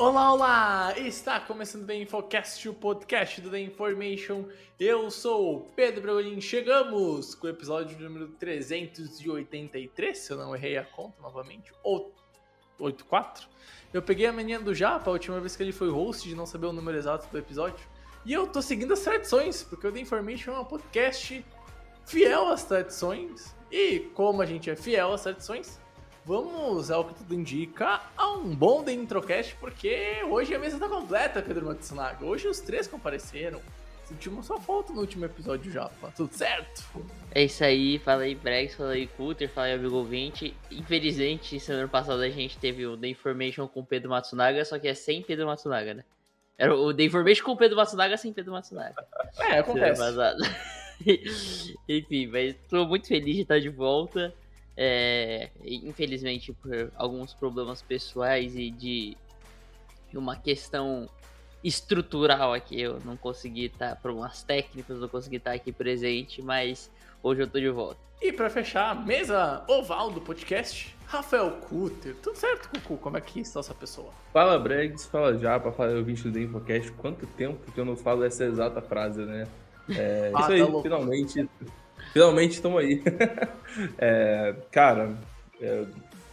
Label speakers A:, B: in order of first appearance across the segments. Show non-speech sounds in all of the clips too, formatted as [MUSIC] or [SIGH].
A: Olá, olá! Está começando o The Infocast, o podcast do The Information. Eu sou o Pedro Brolin. Chegamos com o episódio número 383, se eu não errei a conta novamente, ou 84. Eu peguei a menina do Japa, a última vez que ele foi host, de não saber o número exato do episódio. E eu tô seguindo as tradições, porque o The Information é um podcast fiel às tradições. E como a gente é fiel às tradições, vamos, ao que tudo indica, a um bom The Introcast, porque hoje a mesa tá completa, Pedro Matsunaga. Hoje os três compareceram. Sentimos só falta no último episódio já, tá tudo certo?
B: É isso aí, fala aí Brex, fala aí Cutter, fala aí amigo ouvinte. Infelizmente, semana passada a gente teve o The Information com o Pedro Matsunaga, só que é sem Pedro Matsunaga, né? Era o The Information com o Pedro Matsunaga sem Pedro Matsunaga.
A: É, acontece. [LAUGHS]
B: Enfim, mas tô muito feliz de estar de volta. É, infelizmente, por alguns problemas pessoais e de uma questão estrutural aqui, eu não consegui estar, problemas técnicos, não consegui estar aqui presente, mas hoje eu tô de volta.
A: E pra fechar, mesa oval do podcast, Rafael Cutter. Tudo certo, Cucu? Como é que está essa pessoa?
C: Fala Bregs, fala Japa, fala ouvinte do The Infocast. Quanto tempo que eu não falo essa exata frase, né? É,
A: Ah,
C: isso
A: tá
C: aí,
A: louco.
C: finalmente. Finalmente estamos aí. [LAUGHS] É, cara, é,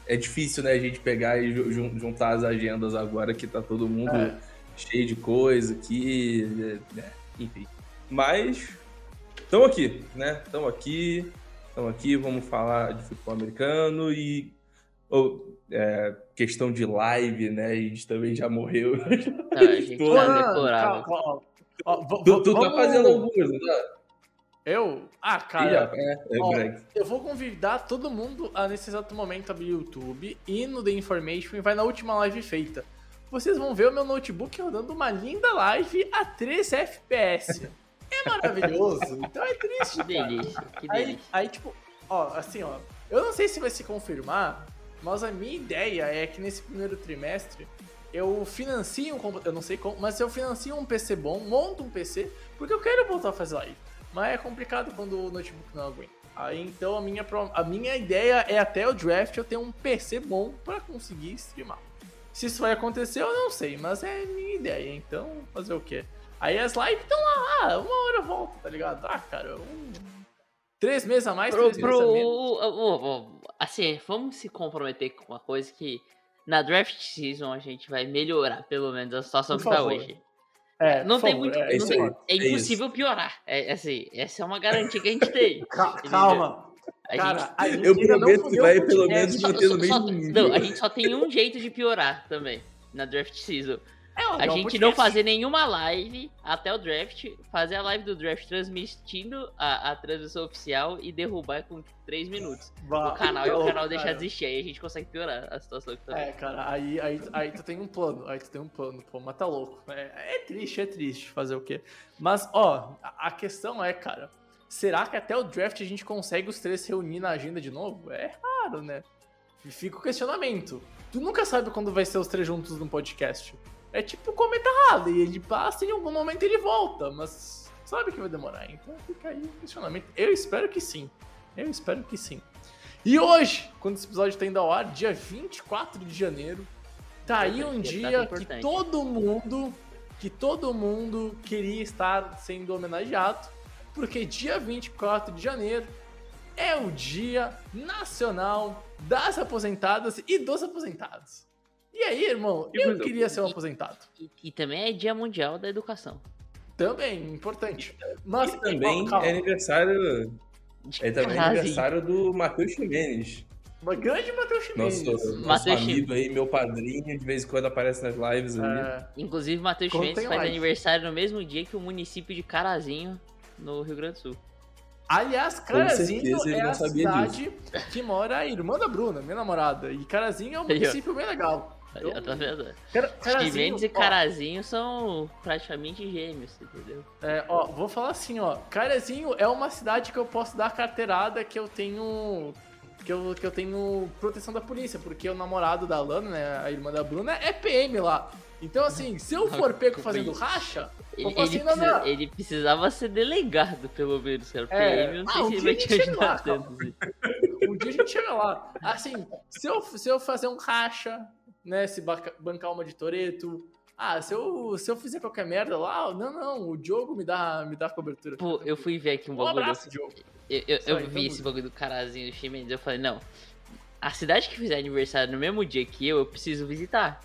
C: é difícil, né, a gente pegar e ju- jun- juntar as agendas agora que tá todo mundo
A: É.
C: cheio de coisa aqui, é, é, enfim. Mas estamos aqui, né? Estamos aqui, estamos aqui, vamos falar de futebol americano e ou, é, questão de live, né? A gente também já morreu.
B: Tá, a gente [LAUGHS] tá
A: calma, ó, v-
C: tu tu tá
A: vamos-
C: fazendo algumas, tá?
A: Eu? Ah, cara,
C: é, é
A: ó, eu vou convidar todo mundo a nesse exato momento abrir o YouTube e no The Information e vai na última live feita. Vocês vão ver o meu notebook rodando uma linda live a 3 FPS. [LAUGHS] É maravilhoso, então é triste,
B: Que delícia, que
A: Aí,
B: delícia.
A: aí, tipo, ó, assim, ó, eu não sei se vai se confirmar, mas a minha ideia é que nesse primeiro trimestre eu financio um computador, eu não sei como, mas eu financio um PC bom, monto um PC, porque eu quero voltar a fazer live. Mas é complicado quando o notebook não aguenta. Aí então a minha, a minha ideia é até o draft eu ter um PC bom pra conseguir streamar. Se isso vai acontecer, eu não sei, mas é minha ideia, então fazer o quê? Aí as lives estão lá, ah, uma hora eu volto, tá ligado? Ah, cara, um... três meses a mais,
B: Pro,
A: três
B: pro,
A: meses a menos.
B: assim, vamos se comprometer com uma coisa que na draft season a gente vai melhorar, pelo menos, a situação
A: Por
B: que tá
A: favor.
B: hoje.
A: É,
B: Não tem
A: favor,
B: muito.
A: é,
B: não
C: isso
B: tem-
C: aí,
B: é
C: é
B: impossível piorar. É, assim, essa é uma garantia que a gente tem.
A: Ca- Calma,
B: A
A: cara,
B: gente,
A: a gente
C: Eu prometo que vai pelo menos manter no mesmo nível.
B: não, a gente só tem um jeito de piorar também na draft season.
A: É,
B: A gente
A: podcast.
B: não fazer nenhuma live até o draft, fazer a live do draft transmitindo a, a transmissão oficial e derrubar com 3 minutos
A: Bah,
B: o canal e o canal deixar de existir. Aí a gente consegue piorar a situação que tá.
A: É, cara, aí, aí, aí tu tem um plano, aí tu tem um plano, pô, mas tá louco. É, é triste, é triste fazer o quê? Mas, ó, a, questão é, cara, será que até o draft a gente consegue os três reunir na agenda de novo? É raro, né? Fica o questionamento. Tu nunca sabe quando vai ser os três juntos num podcast. É tipo o cometa Halley, ele passa e em algum momento ele volta, mas sabe que vai demorar, então fica aí o questionamento. Eu espero que sim. Eu espero que sim. E hoje, quando esse episódio está indo ao ar, dia 24 de janeiro, tá aí um
B: Importante,
A: dia que todo mundo, que todo mundo queria estar sendo homenageado, porque dia 24 de janeiro é o Dia Nacional das Aposentadas e dos Aposentados. E aí, irmão, eu
C: coisa
A: queria ser um aposentado.
B: E, e também é Dia Mundial da Educação.
A: Também, importante. Mas
C: E também
A: calma,
C: é aniversário.
B: De
C: É também aniversário do Matheus Ximenes.
A: uma grande Matheus Chimenez.
C: Nosso, nosso
B: Matheus
C: amigo aí, meu padrinho, de vez em quando aparece nas lives ali.
A: É,
B: Inclusive, Matheus Mendes faz
A: live.
B: aniversário no mesmo dia que o município de Carazinho, no Rio Grande do Sul.
A: Aliás, Carazinho é a cidade que mora a irmã da Bruna, minha namorada. E Carazinho é um município bem legal.
B: Ó, tá vendo?
A: Cara- Carazinho,
B: e
A: ó,
B: Carazinho são praticamente gêmeos, entendeu?
A: É, ó, vou falar assim, ó. Carazinho é uma cidade que eu posso dar carteirada que eu tenho. Que eu, que eu tenho proteção da polícia, porque o namorado da Lana, né, a irmã da Bruna, é PM lá. Então, assim, se eu for [LAUGHS] pego fazendo racha,
B: Ele,
A: eu
B: ele
A: assim, não,
B: precisa-
A: não.
B: ele precisava ser delegado, pelo menos, cara.
A: É.
B: PM, eu não
A: Ah,
B: sei
A: um
B: se ele
A: dia
B: vai
A: a
B: te ajudar tanto. assim.
A: Um dia a gente chega lá. Assim, se eu, se eu fazer um racha, né, se banca- bancar uma de Toreto. Ah, se eu, se eu fizer qualquer merda lá, não, não, o Diogo me dá, me dá cobertura.
B: Pô, eu fui ver aqui um
A: Um
B: bagulho.
A: abraço, Diogo.
B: Eu, eu, vi esse bagulho do Carazinho do Chimenez, eu falei, não. A cidade que fizer aniversário no mesmo dia que eu, eu preciso visitar.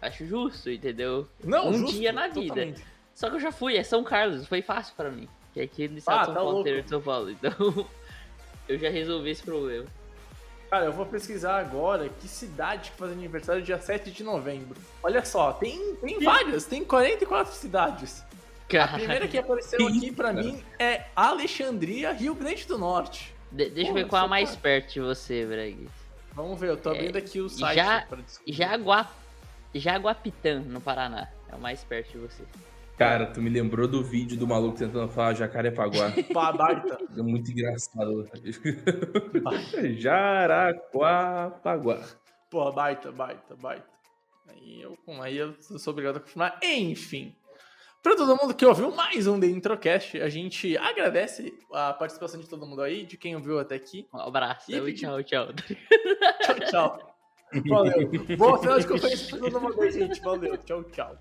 B: Acho justo, entendeu?
A: Não,
B: Um
A: justo,
B: dia na vida.
A: totalmente.
B: Só que eu já fui, é São Carlos, foi fácil pra mim. Que é aqui no estado
A: Ah,
B: de São
A: tá
B: Paulo,
A: louco.
B: São Paulo. Então, [LAUGHS] eu já resolvi esse problema.
A: Cara, eu vou pesquisar agora que cidade que faz aniversário dia 7 de novembro. Olha só, tem, tem várias, tem 44 cidades. A
B: Cara,
A: primeira que apareceu aqui
C: cara?
A: mim é Alexandria, Rio Grande do Norte.
B: de- deixa eu ver qual é a mais
A: tá-
B: perto de você, Breg.
A: Vamos ver, eu tô abrindo aqui o site
B: já-
A: pra descobrir.
B: Jagua... Jaguapitã, no Paraná. É o mais perto de você.
C: Cara, tu me lembrou do vídeo do maluco tentando falar Jacarepaguá. [LAUGHS]
A: Pá, baita.
C: É muito engraçado. [LAUGHS] Jaraquapaguá.
A: Pô, baita, baita, baita. Aí eu, aí eu sou obrigado a confirmar. Enfim. Pra todo mundo que ouviu mais um The Introcast, a gente agradece a participação de todo mundo aí, de quem ouviu até aqui.
B: Um abraço.
A: E
B: Tchau, tchau.
A: Tchau, tchau. [LAUGHS] Valeu. Bom final de conferência pra todo mundo aí, gente. Valeu. Tchau, tchau.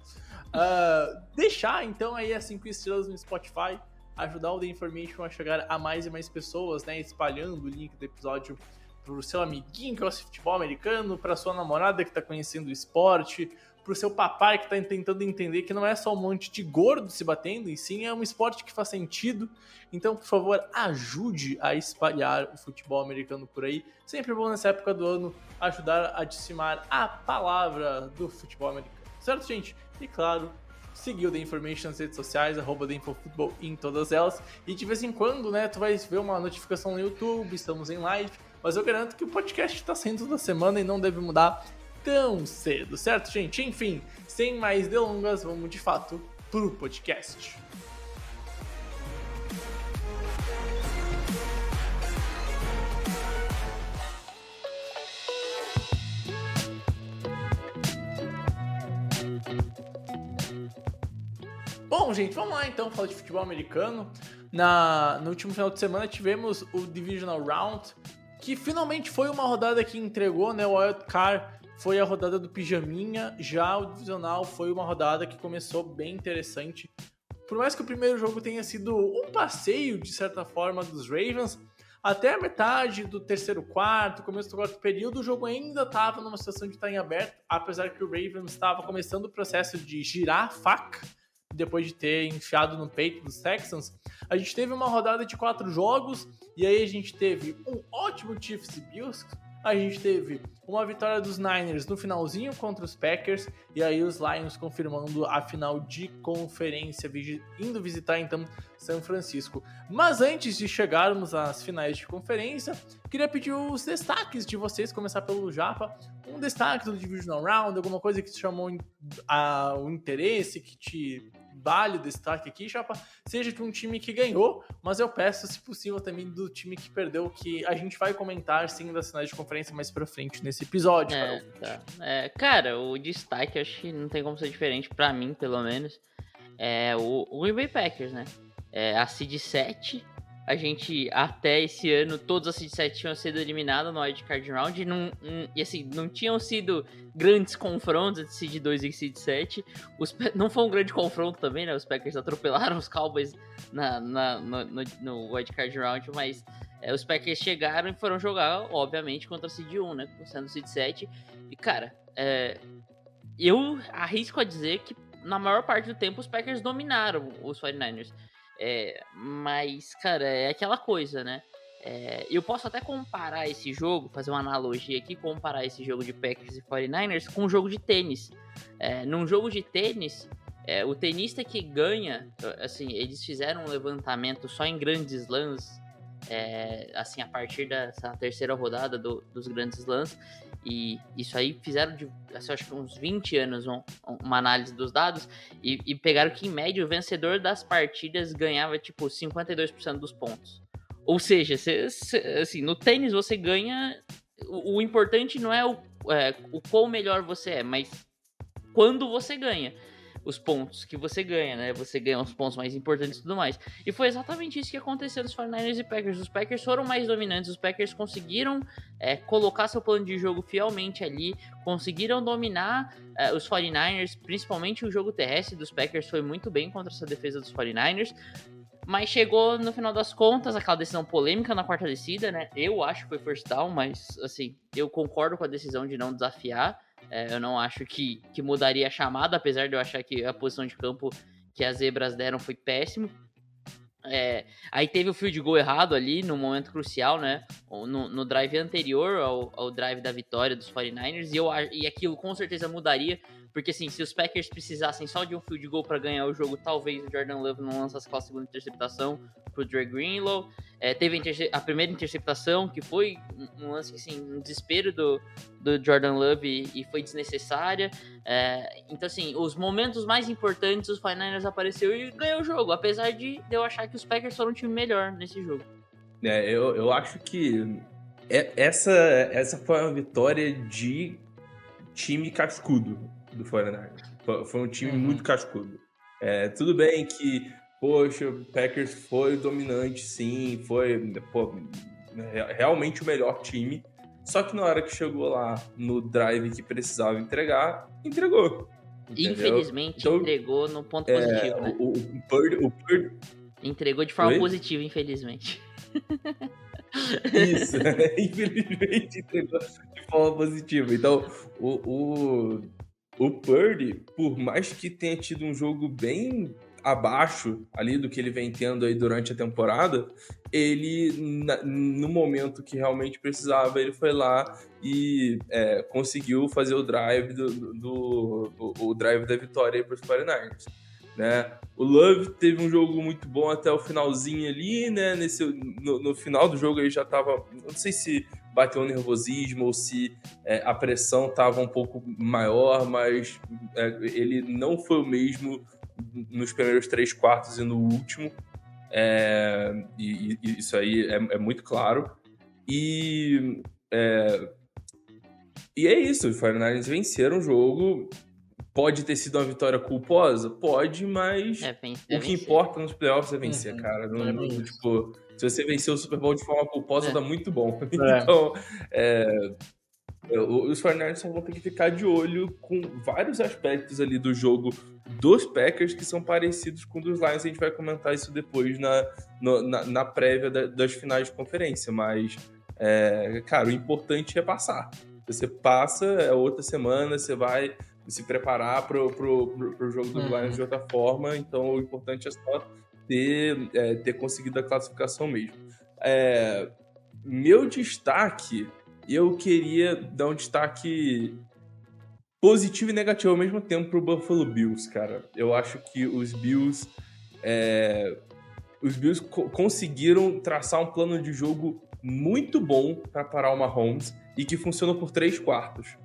A: Ah, deixar, então, aí as 5 estrelas no Spotify. Ajudar o The Information a chegar a mais e mais pessoas, né? Espalhando o link do episódio pro seu amiguinho que gosta de futebol americano, pra sua namorada que tá conhecendo o esporte, pro seu papai que tá tentando entender que não é só um monte de gordo se batendo, e sim é um esporte que faz sentido. Então, por favor, ajude a espalhar o futebol americano por aí. Sempre bom nessa época do ano ajudar a disseminar a palavra do futebol americano. Certo, gente? E claro, seguir o The Information nas redes sociais, arroba The Infofutebol em todas elas. E de vez em quando, né, tu vai ver uma notificação no YouTube, estamos em live. Mas eu garanto que o podcast está saindo toda semana e não deve mudar tão cedo, certo, gente? Enfim, sem mais delongas, vamos de fato pro podcast. Bom, gente, vamos lá então falar de futebol americano. Na, no último final de semana tivemos o Divisional Round, que finalmente foi uma rodada que entregou, né? O Wild Card foi a rodada do Pijaminha, já o Divisional foi uma rodada que começou bem interessante. Por mais que o primeiro jogo tenha sido um passeio, de certa forma, dos Ravens, até a metade do terceiro quarto, começo do quarto período, o jogo ainda estava numa situação de estar em aberto, apesar que o Ravens estava começando o processo de girar a faca depois de ter enfiado no peito dos Texans. A gente teve uma rodada de quatro jogos, e aí a gente teve um ótimo Chiefs e Bills, a gente teve uma vitória dos Niners no finalzinho contra os Packers, e aí os Lions confirmando a final de conferência, indo visitar então São Francisco. Mas antes de chegarmos às finais de conferência, queria pedir os destaques de vocês, começar pelo Japa. Um destaque do Divisional Round, alguma coisa que te chamou a- o interesse, que te vale o destaque aqui, Japa, seja de um time que ganhou, mas eu peço, se possível, também do time que perdeu, que a gente vai comentar sim das finais de conferência mais pra frente nesse episódio,
B: É,
A: Carol.
B: tá. É, cara, o destaque acho que não tem como ser diferente, pra mim, pelo menos. É o, o Green Bay Packers, né? É, a Seed 7, a gente, até esse ano, todas as 7 tinham sido eliminadas no Wild Card Round. E, não, e assim, não tinham sido grandes confrontos entre Seed 2 e Seed 7. Os, não foi um grande confronto também, né? Os Packers atropelaram os Cowboys na, na- no, no, no Round, mas é, os Packers chegaram e foram jogar, obviamente, contra a Seed 1, né? Sendo Seed 7. E, cara, é, eu arrisco a dizer que na maior parte do tempo os Packers dominaram os 49ers. É, mas, cara, é aquela coisa, né? É, eu posso até comparar esse jogo, fazer uma analogia aqui, comparar esse jogo de Packers e 49ers com um jogo de tênis. É, num jogo de tênis, É, o tenista que ganha, assim, eles fizeram um levantamento só em grandes slams, é, assim, a partir dessa terceira rodada do, dos grandes slams, e isso aí fizeram de, assim, acho que uns 20 anos um, uma análise dos dados, e, e, pegaram que, em média, o vencedor das partidas ganhava, tipo, 52% dos pontos. Ou seja, cê, cê, assim, no tênis você ganha. O, o importante não é o, é o quão melhor você é, mas quando você ganha os pontos que você ganha, né? Você ganha os pontos mais importantes e tudo mais. E foi exatamente isso que aconteceu nos 49ers e Packers. Os Packers foram mais dominantes, os Packers conseguiram é, colocar seu plano de jogo fielmente ali, conseguiram dominar é, os 49ers, principalmente o jogo terrestre dos Packers foi muito bem contra essa defesa dos 49ers. Mas chegou no final das contas aquela decisão polêmica na quarta descida, né? Eu acho que foi first down, mas assim, eu concordo com a decisão de não desafiar. É, eu não acho que, que mudaria a chamada, apesar de eu achar que a posição de campo que as zebras deram foi péssimo. É, aí teve o field goal errado ali no momento crucial, né? No, no drive anterior ao, ao, drive da vitória dos 49ers, e, eu, e aquilo com certeza mudaria, porque assim, se os Packers precisassem só de um field goal para ganhar o jogo, talvez o Jordan Love não lançasse aquela segunda interceptação pro Dre Greenlow. É, teve a, a, primeira interceptação, que foi um, lance assim, um desespero do, do Jordan Love e, e foi desnecessária. É, então, assim, os momentos mais importantes, os 49ers apareceu e ganhou o jogo, apesar de eu achar que os Packers foram um time melhor nesse jogo.
C: É, eu, eu acho que é, essa, essa foi uma vitória de time cascudo do 49ers. Foi um time uhum. muito cascudo. É, tudo bem que poxa, o Packers foi dominante, sim, foi pô, realmente o melhor time. Só que na hora que chegou lá no drive que precisava entregar, entregou.
B: Entendeu? Infelizmente então, entregou no ponto é, positivo. Né? O, o,
C: o, o
B: Entregou de forma Oi? positiva, infelizmente.
C: Isso, [LAUGHS] infelizmente entregou de forma positiva. Então, o, o, o Purdy, por mais que tenha tido um jogo bem abaixo ali do que ele vem tendo aí durante a temporada, ele, na, no momento que realmente precisava, ele foi lá e é, conseguiu fazer o drive do, do, do o, drive da vitória para os 49ers. Né? O Love teve um jogo muito bom até o finalzinho ali, né? Nesse, no, no final do jogo ele já estava, não sei se bateu um nervosismo ou se é, a pressão estava um pouco maior, mas é, ele não foi o mesmo nos primeiros três quartos e no último. É, e, e, isso aí é, é, muito claro. E é, e é isso, os 49ers venceram o jogo. Pode ter sido uma vitória culposa? Pode, mas
B: é,
C: o que importa nos playoffs é vencer, uhum. cara. Não, não, tipo, se você vencer o Super Bowl de forma culposa, é. tá muito bom. [LAUGHS] Então, é, os 49ers só vão ter que ficar de olho com vários aspectos ali do jogo dos Packers que são parecidos com os dos Lions. A gente vai comentar isso depois na, no, na, na, prévia da, das finais de conferência. Mas, é, cara, o importante é passar. Você passa, é outra semana, você vai se preparar para o jogo dos uhum. Lions de outra forma. Então, o importante é só ter, é, ter conseguido a classificação mesmo. É, meu destaque eu queria dar um destaque positivo e negativo ao mesmo tempo pro Buffalo Bills, cara. Eu acho que os Bills. É... Os Bills co conseguiram traçar um plano de jogo muito bom para parar o Mahomes e que funcionou por três quartos.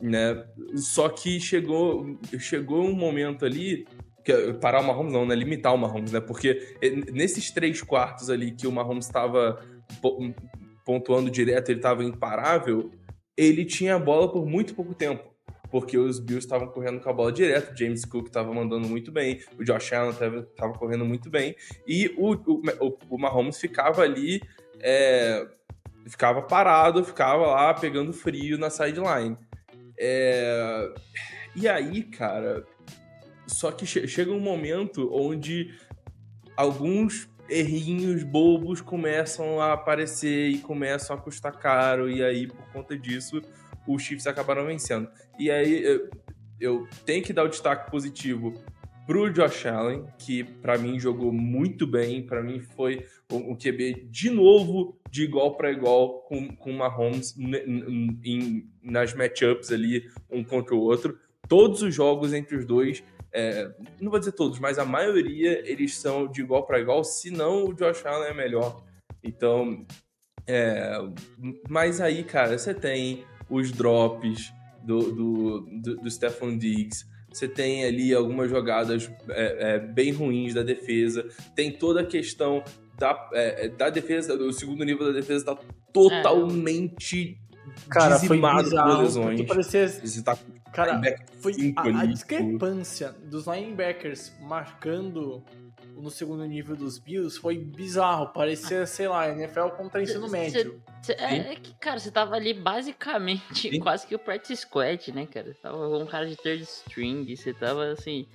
C: Né? Só que chegou, chegou um momento ali que parar o Mahomes não, né? Limitar o Mahomes, né? Porque nesses três quartos ali que o Mahomes estava pontuando direto, ele estava imparável, ele tinha a bola por muito pouco tempo. Porque os Bills estavam correndo com a bola direto, James Cook estava mandando muito bem, o Josh Allen estava correndo muito bem, e o, o, o Mahomes ficava ali, é, ficava parado, ficava lá pegando frio na sideline. É, e aí, cara, só que chega um momento onde alguns errinhos bobos começam a aparecer e começam a custar caro, e aí, por conta disso, os Chiefs acabaram vencendo. E aí, eu, eu tenho que dar o destaque positivo pro Josh Allen, que para mim jogou muito bem, para mim foi um QB de novo de igual para igual com, com o Mahomes nas matchups ali, um contra o outro. Todos os jogos entre os dois é, não vou dizer todos, mas a maioria eles são de igual para igual, se não o Josh Allen é melhor. Então, é, mas aí, cara, você tem os drops do, do, do, do Stephon Diggs, você tem ali algumas jogadas é, é, bem ruins da defesa, tem toda a questão da, é, é da defesa, o segundo nível da defesa tá totalmente
A: Cara,
C: dizimado
A: foi bizarro,
C: por lesões.
A: Parecia...
C: Você tá
A: Cara, foi a, a discrepância dos linebackers marcando no segundo nível dos Bills foi bizarro. Parecia, sei lá, NFL contra ensino médio.
B: Cê, cê, é, é, que, cara, você tava ali basicamente Sim. quase que o practice squad, né, cara? Você tava com um cara de third string, você tava assim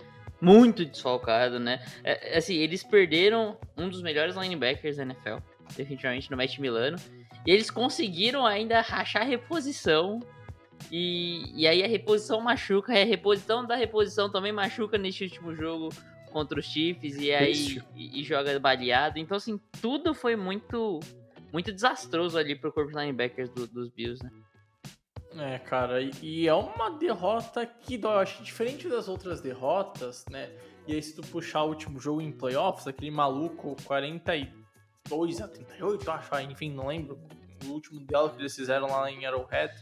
B: muito desfalcado, né? É, assim, eles perderam um dos melhores linebackers da NFL, definitivamente no Matt Milano. E eles conseguiram ainda rachar a reposição. E, e aí a reposição machuca, a reposição da reposição também machuca neste último jogo contra os Chiefs, e aí e, e joga baleado. Então, assim, tudo foi muito muito desastroso ali pro corpo de linebackers do, dos Bills, né?
A: É, cara, e é uma derrota que eu acho diferente das outras derrotas, né? E aí, se tu puxar o último jogo em playoffs, aquele maluco 42 a 38, acho, enfim, não lembro. O último dela que eles fizeram lá em Arrowhead.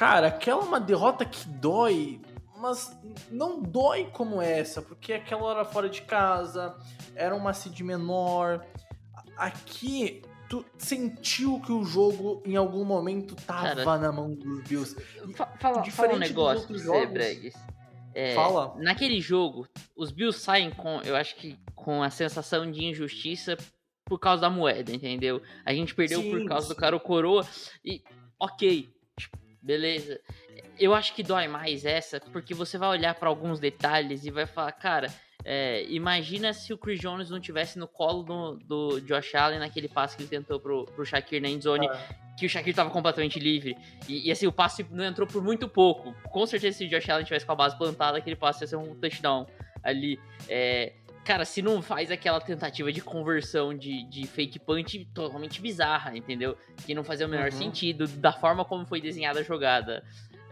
A: Cara, aquela é uma derrota que dói, mas não dói como essa, porque aquela hora fora de casa, era uma seed menor. Aqui tu sentiu que o jogo em algum momento tava Cara, na mão dos Bills.
B: fala, fala um negócio pra você, Bregues. É,
A: fala.
B: Naquele jogo, os Bills saem com, eu acho que com a sensação de injustiça por causa da moeda, entendeu? A gente perdeu sim, por causa sim. do cara coroa e ok, beleza. Eu acho que dói mais essa, porque você vai olhar para alguns detalhes e vai falar, cara, é, imagina se o Chris Jones não tivesse no colo do, do Josh Allen naquele passe que ele tentou pro, pro Shakir na endzone, é. que o Shakir tava completamente livre. E, e, assim, o passe não entrou por muito pouco. Com certeza, se o Josh Allen tivesse com a base plantada, aquele passe ia ser um touchdown ali. É, cara, se não faz aquela tentativa de conversão de, de fake punch totalmente bizarra, entendeu? Que não fazia o menor uhum. sentido da forma como foi desenhada a jogada.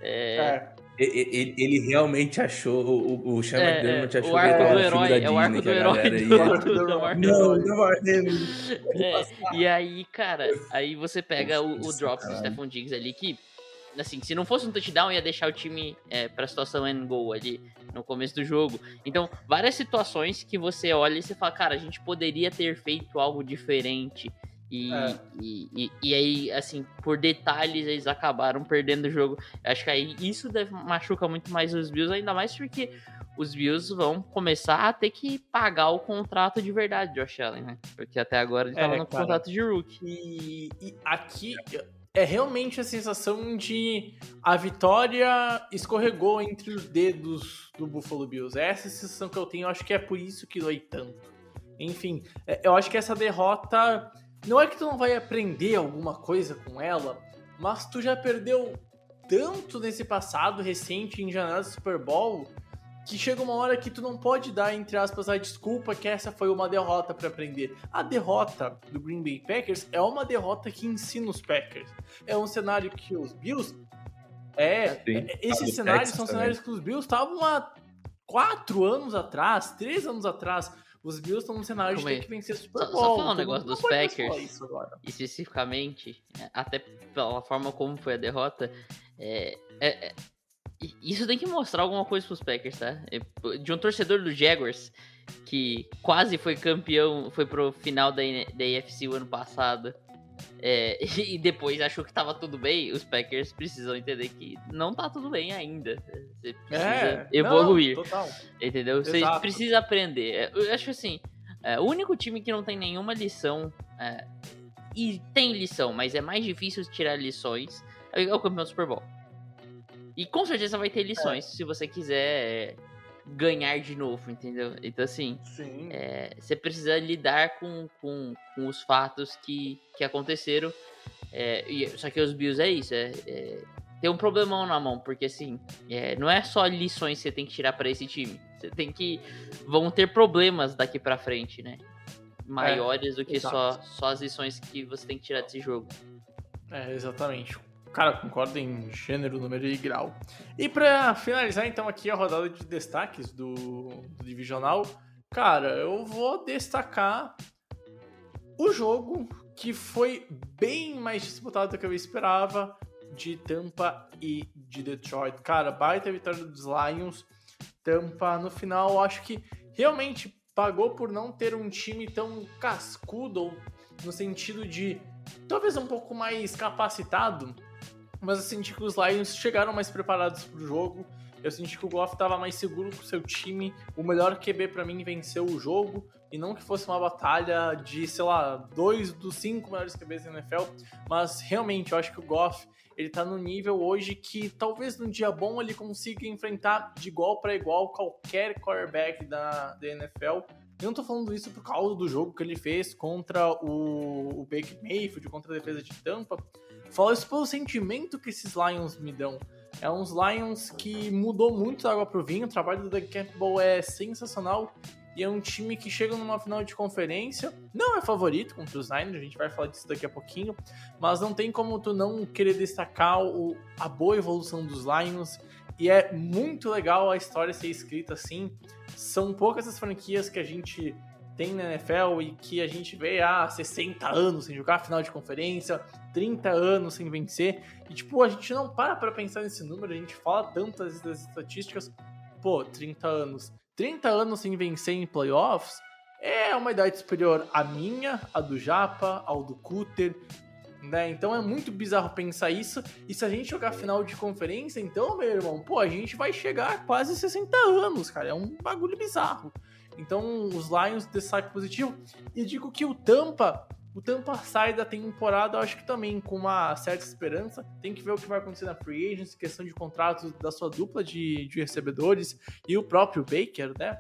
B: É,
C: é. Ele, ele, realmente achou, o, o Chama
B: é,
C: Dermot
B: é, achou o arco do herói, é o arco do [LAUGHS] herói.
C: Não, não,
B: é, E aí, cara, aí você pega o, o drop do Stephon Diggs ali, que, assim, se não fosse um touchdown, ia deixar o time é, pra situação end goal ali no começo do jogo. Então, várias situações que você olha e você fala, cara, a gente poderia ter feito algo diferente. E, é. e, e, e, aí, assim, por detalhes, eles acabaram perdendo o jogo. Acho que aí isso deve, machuca muito mais os Bills, ainda mais porque os Bills vão começar a ter que pagar o contrato de verdade de Josh Allen, né? Porque até agora ele estava é, no cara, contrato de rookie.
A: E, e aqui é realmente a sensação de a vitória escorregou entre os dedos do Buffalo Bills. É essa sensação que eu tenho, eu acho que é por isso que dói tanto. Enfim, é, eu acho que essa derrota não é que tu não vai aprender alguma coisa com ela, mas tu já perdeu tanto nesse passado recente em janela do Super Bowl que chega uma hora que tu não pode dar, entre aspas, a desculpa que essa foi uma derrota para aprender. A derrota do Green Bay Packers é uma derrota que ensina os Packers. É um cenário que os Bills. É, Sim, é, esses cenários são também. cenários que os Bills estavam há quatro anos atrás, três anos atrás. Os Bills estão num cenário Como de ter que vencer Super Bowl. Só,
B: só falar um negócio dos Packers, especificamente, é, até pela forma como foi a derrota, é, é, é, isso tem que mostrar alguma coisa pros Packers, tá? É, de um torcedor do Jaguars, que quase foi campeão, foi pro final da, da AFC o ano passado, é, [LAUGHS] e depois achou que tava tudo bem, os Packers precisam entender que não tá tudo bem ainda. Você precisa é, evoluir. Não, total. Entendeu? Você Exato. precisa aprender. É, eu acho assim, é, o único time que não tem nenhuma lição. É, e tem lição, mas é mais difícil tirar lições. É o campeão do Super Bowl. E com certeza vai ter lições é. se você quiser ganhar de novo, entendeu? Então, assim, é, você precisa lidar com, com, com, os fatos que, que aconteceram. É, e, só que os Bills é isso, é, é tem um problemão na mão, porque assim, é, não é só lições que você tem que tirar para esse time. Você tem que. Vão ter problemas daqui para frente, né? Maiores do que só, só as lições que você tem que tirar desse jogo.
A: É, exatamente. Cara, concordo em gênero, número e grau. E para finalizar então aqui a rodada de destaques do, do divisional, cara, eu vou destacar o jogo que foi bem mais disputado do que eu esperava de Tampa e de Detroit. Cara, baita vitória dos Lions. Tampa no final, acho que realmente pagou por não ter um time tão cascudo no sentido de talvez um pouco mais capacitado, mas eu senti que os Lions chegaram mais preparados para o jogo. Eu senti que o Goff estava mais seguro com o seu time. O melhor QB para mim venceu o jogo e não que fosse uma batalha de, sei lá, dois dos cinco melhores QBs da NFL, mas realmente eu acho que o Goff ele tá no nível hoje que talvez num dia bom ele consiga enfrentar de igual para igual qualquer quarterback da, da NFL. Eu não tô falando isso por causa do jogo que ele fez contra o, o Baker Mayfield, contra a defesa de Tampa. Falo isso pelo sentimento que esses Lions me dão. É uns Lions que mudou muito da água pro vinho. O trabalho do Dan Campbell é sensacional. E é um time que chega numa final de conferência. Não é favorito contra os Niners, a gente vai falar disso daqui a pouquinho. Mas não tem como tu não querer destacar o, a boa evolução dos Lions. E é muito legal a história ser escrita assim. São poucas as franquias que a gente tem na NFL e que a gente vê há ah, 60 anos sem jogar final de conferência, 30 anos sem vencer. E, tipo, a gente não para pra pensar nesse número, a gente fala tantas das estatísticas. Pô, 30 anos. 30 anos sem vencer em playoffs é uma idade superior à minha, a do Japa, ao do Cutter. Né? Então é muito bizarro pensar isso. E se a gente jogar final de conferência, então, meu irmão, pô, a gente vai chegar a quase 60 anos, cara. É um bagulho bizarro. Então, os Lions, destaque positivo. E digo que o Tampa, o Tampa sai da temporada, eu acho que também com uma certa esperança. Tem que ver o que vai acontecer na Free Agents, questão de contratos da sua dupla de, de recebedores e o próprio Baker, né?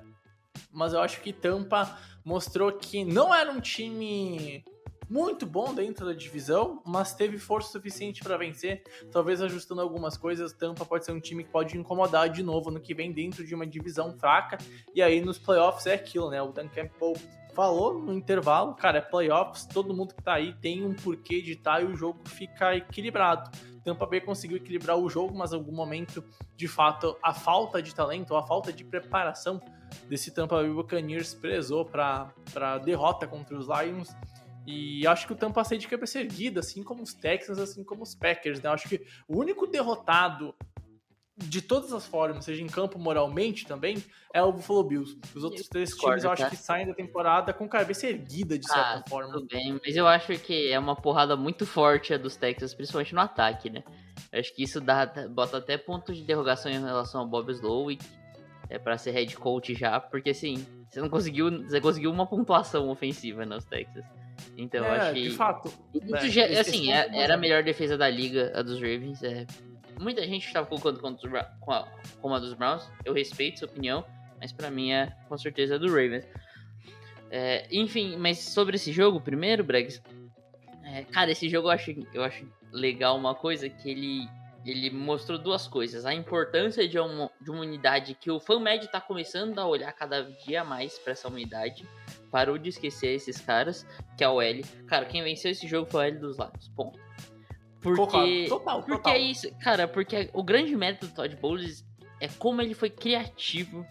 A: Mas eu acho que Tampa mostrou que não era um time muito bom dentro da divisão, mas teve força suficiente para vencer. Talvez ajustando algumas coisas, Tampa pode ser um time que pode incomodar de novo no que vem dentro de uma divisão fraca. E aí nos playoffs é aquilo, né? O Dan Campbell falou no intervalo, cara, é playoffs, todo mundo que tá aí tem um porquê de estar tá, e o jogo fica equilibrado. Tampa Bay conseguiu equilibrar o jogo, mas em algum momento, de fato, a falta de talento, a falta de preparação desse Tampa Bay Buccaneers prezou para a derrota contra os Lions. E acho que o Tampa sai de cabeça erguida, assim como os Texans, assim como os Packers, né? Acho que o único derrotado de todas as formas, seja em campo moralmente também, é o Buffalo Bills. Os outros três times eu acho tá? que saem da temporada com cabeça erguida, de certa
B: ah,
A: forma.
B: Tudo bem, mas eu acho que é uma porrada muito forte a dos Texans, principalmente no ataque, né? Eu acho que isso dá, bota até pontos de interrogação em relação ao Bob Slowick, é para ser head coach já, porque assim, você não conseguiu, você conseguiu uma pontuação ofensiva nos Texas. Então, é, acho que.
A: De fato.
B: Né? já, assim, é, era a melhor defesa da liga, a dos Ravens. É, muita gente estava colocando com, a, com a dos Browns. Eu respeito sua opinião, mas para mim é com certeza do Ravens. É, enfim, mas sobre esse jogo, primeiro, Bregs. É, cara, esse jogo eu acho, eu acho legal uma coisa que ele ele mostrou duas coisas. A importância de uma, de uma unidade que o fã médio está começando a olhar cada dia mais para essa unidade. Parou de esquecer esses caras, que é o L. Cara, quem venceu esse jogo foi o L dos Lions. Ponto. Porque, total, total. porque é isso, cara, porque o grande mérito do Todd Bowles é como ele foi criativo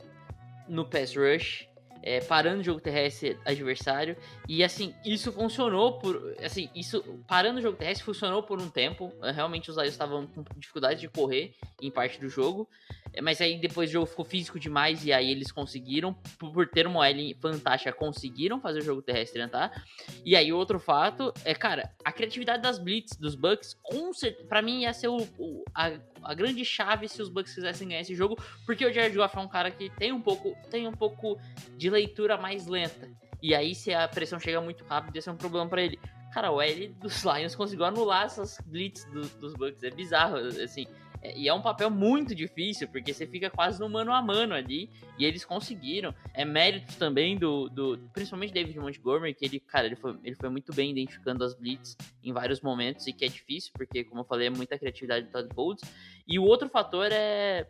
B: no pass rush é, parando o jogo terrestre adversário. E assim, isso funcionou por. Assim, isso. Parando o jogo terrestre funcionou por um tempo. Realmente os Lions estavam com dificuldade de correr em parte do jogo. É, mas aí depois o jogo ficou físico demais e aí eles conseguiram, por ter uma L fantástica, conseguiram fazer o jogo terrestre entrar. E aí outro fato é, cara, a criatividade das blitz dos Bucks, com pra mim ia ser o, o a, a, grande chave se os Bucks quisessem ganhar esse jogo, porque o Jared Goff é um cara que tem um pouco, tem um pouco de leitura mais lenta. E aí, se a pressão chega muito rápido, esse é um problema para ele. Cara, o L dos Lions conseguiu anular essas blitz do, dos Bucks. É bizarro, assim. E é um papel muito difícil, porque você fica quase no mano a mano ali, e eles conseguiram. É mérito também do, do principalmente David Montgomery, que ele, cara, ele foi, ele foi muito bem identificando as blitz em vários momentos, e que é difícil, porque, como eu falei, é muita criatividade do Todd Bowles. E o outro fator é,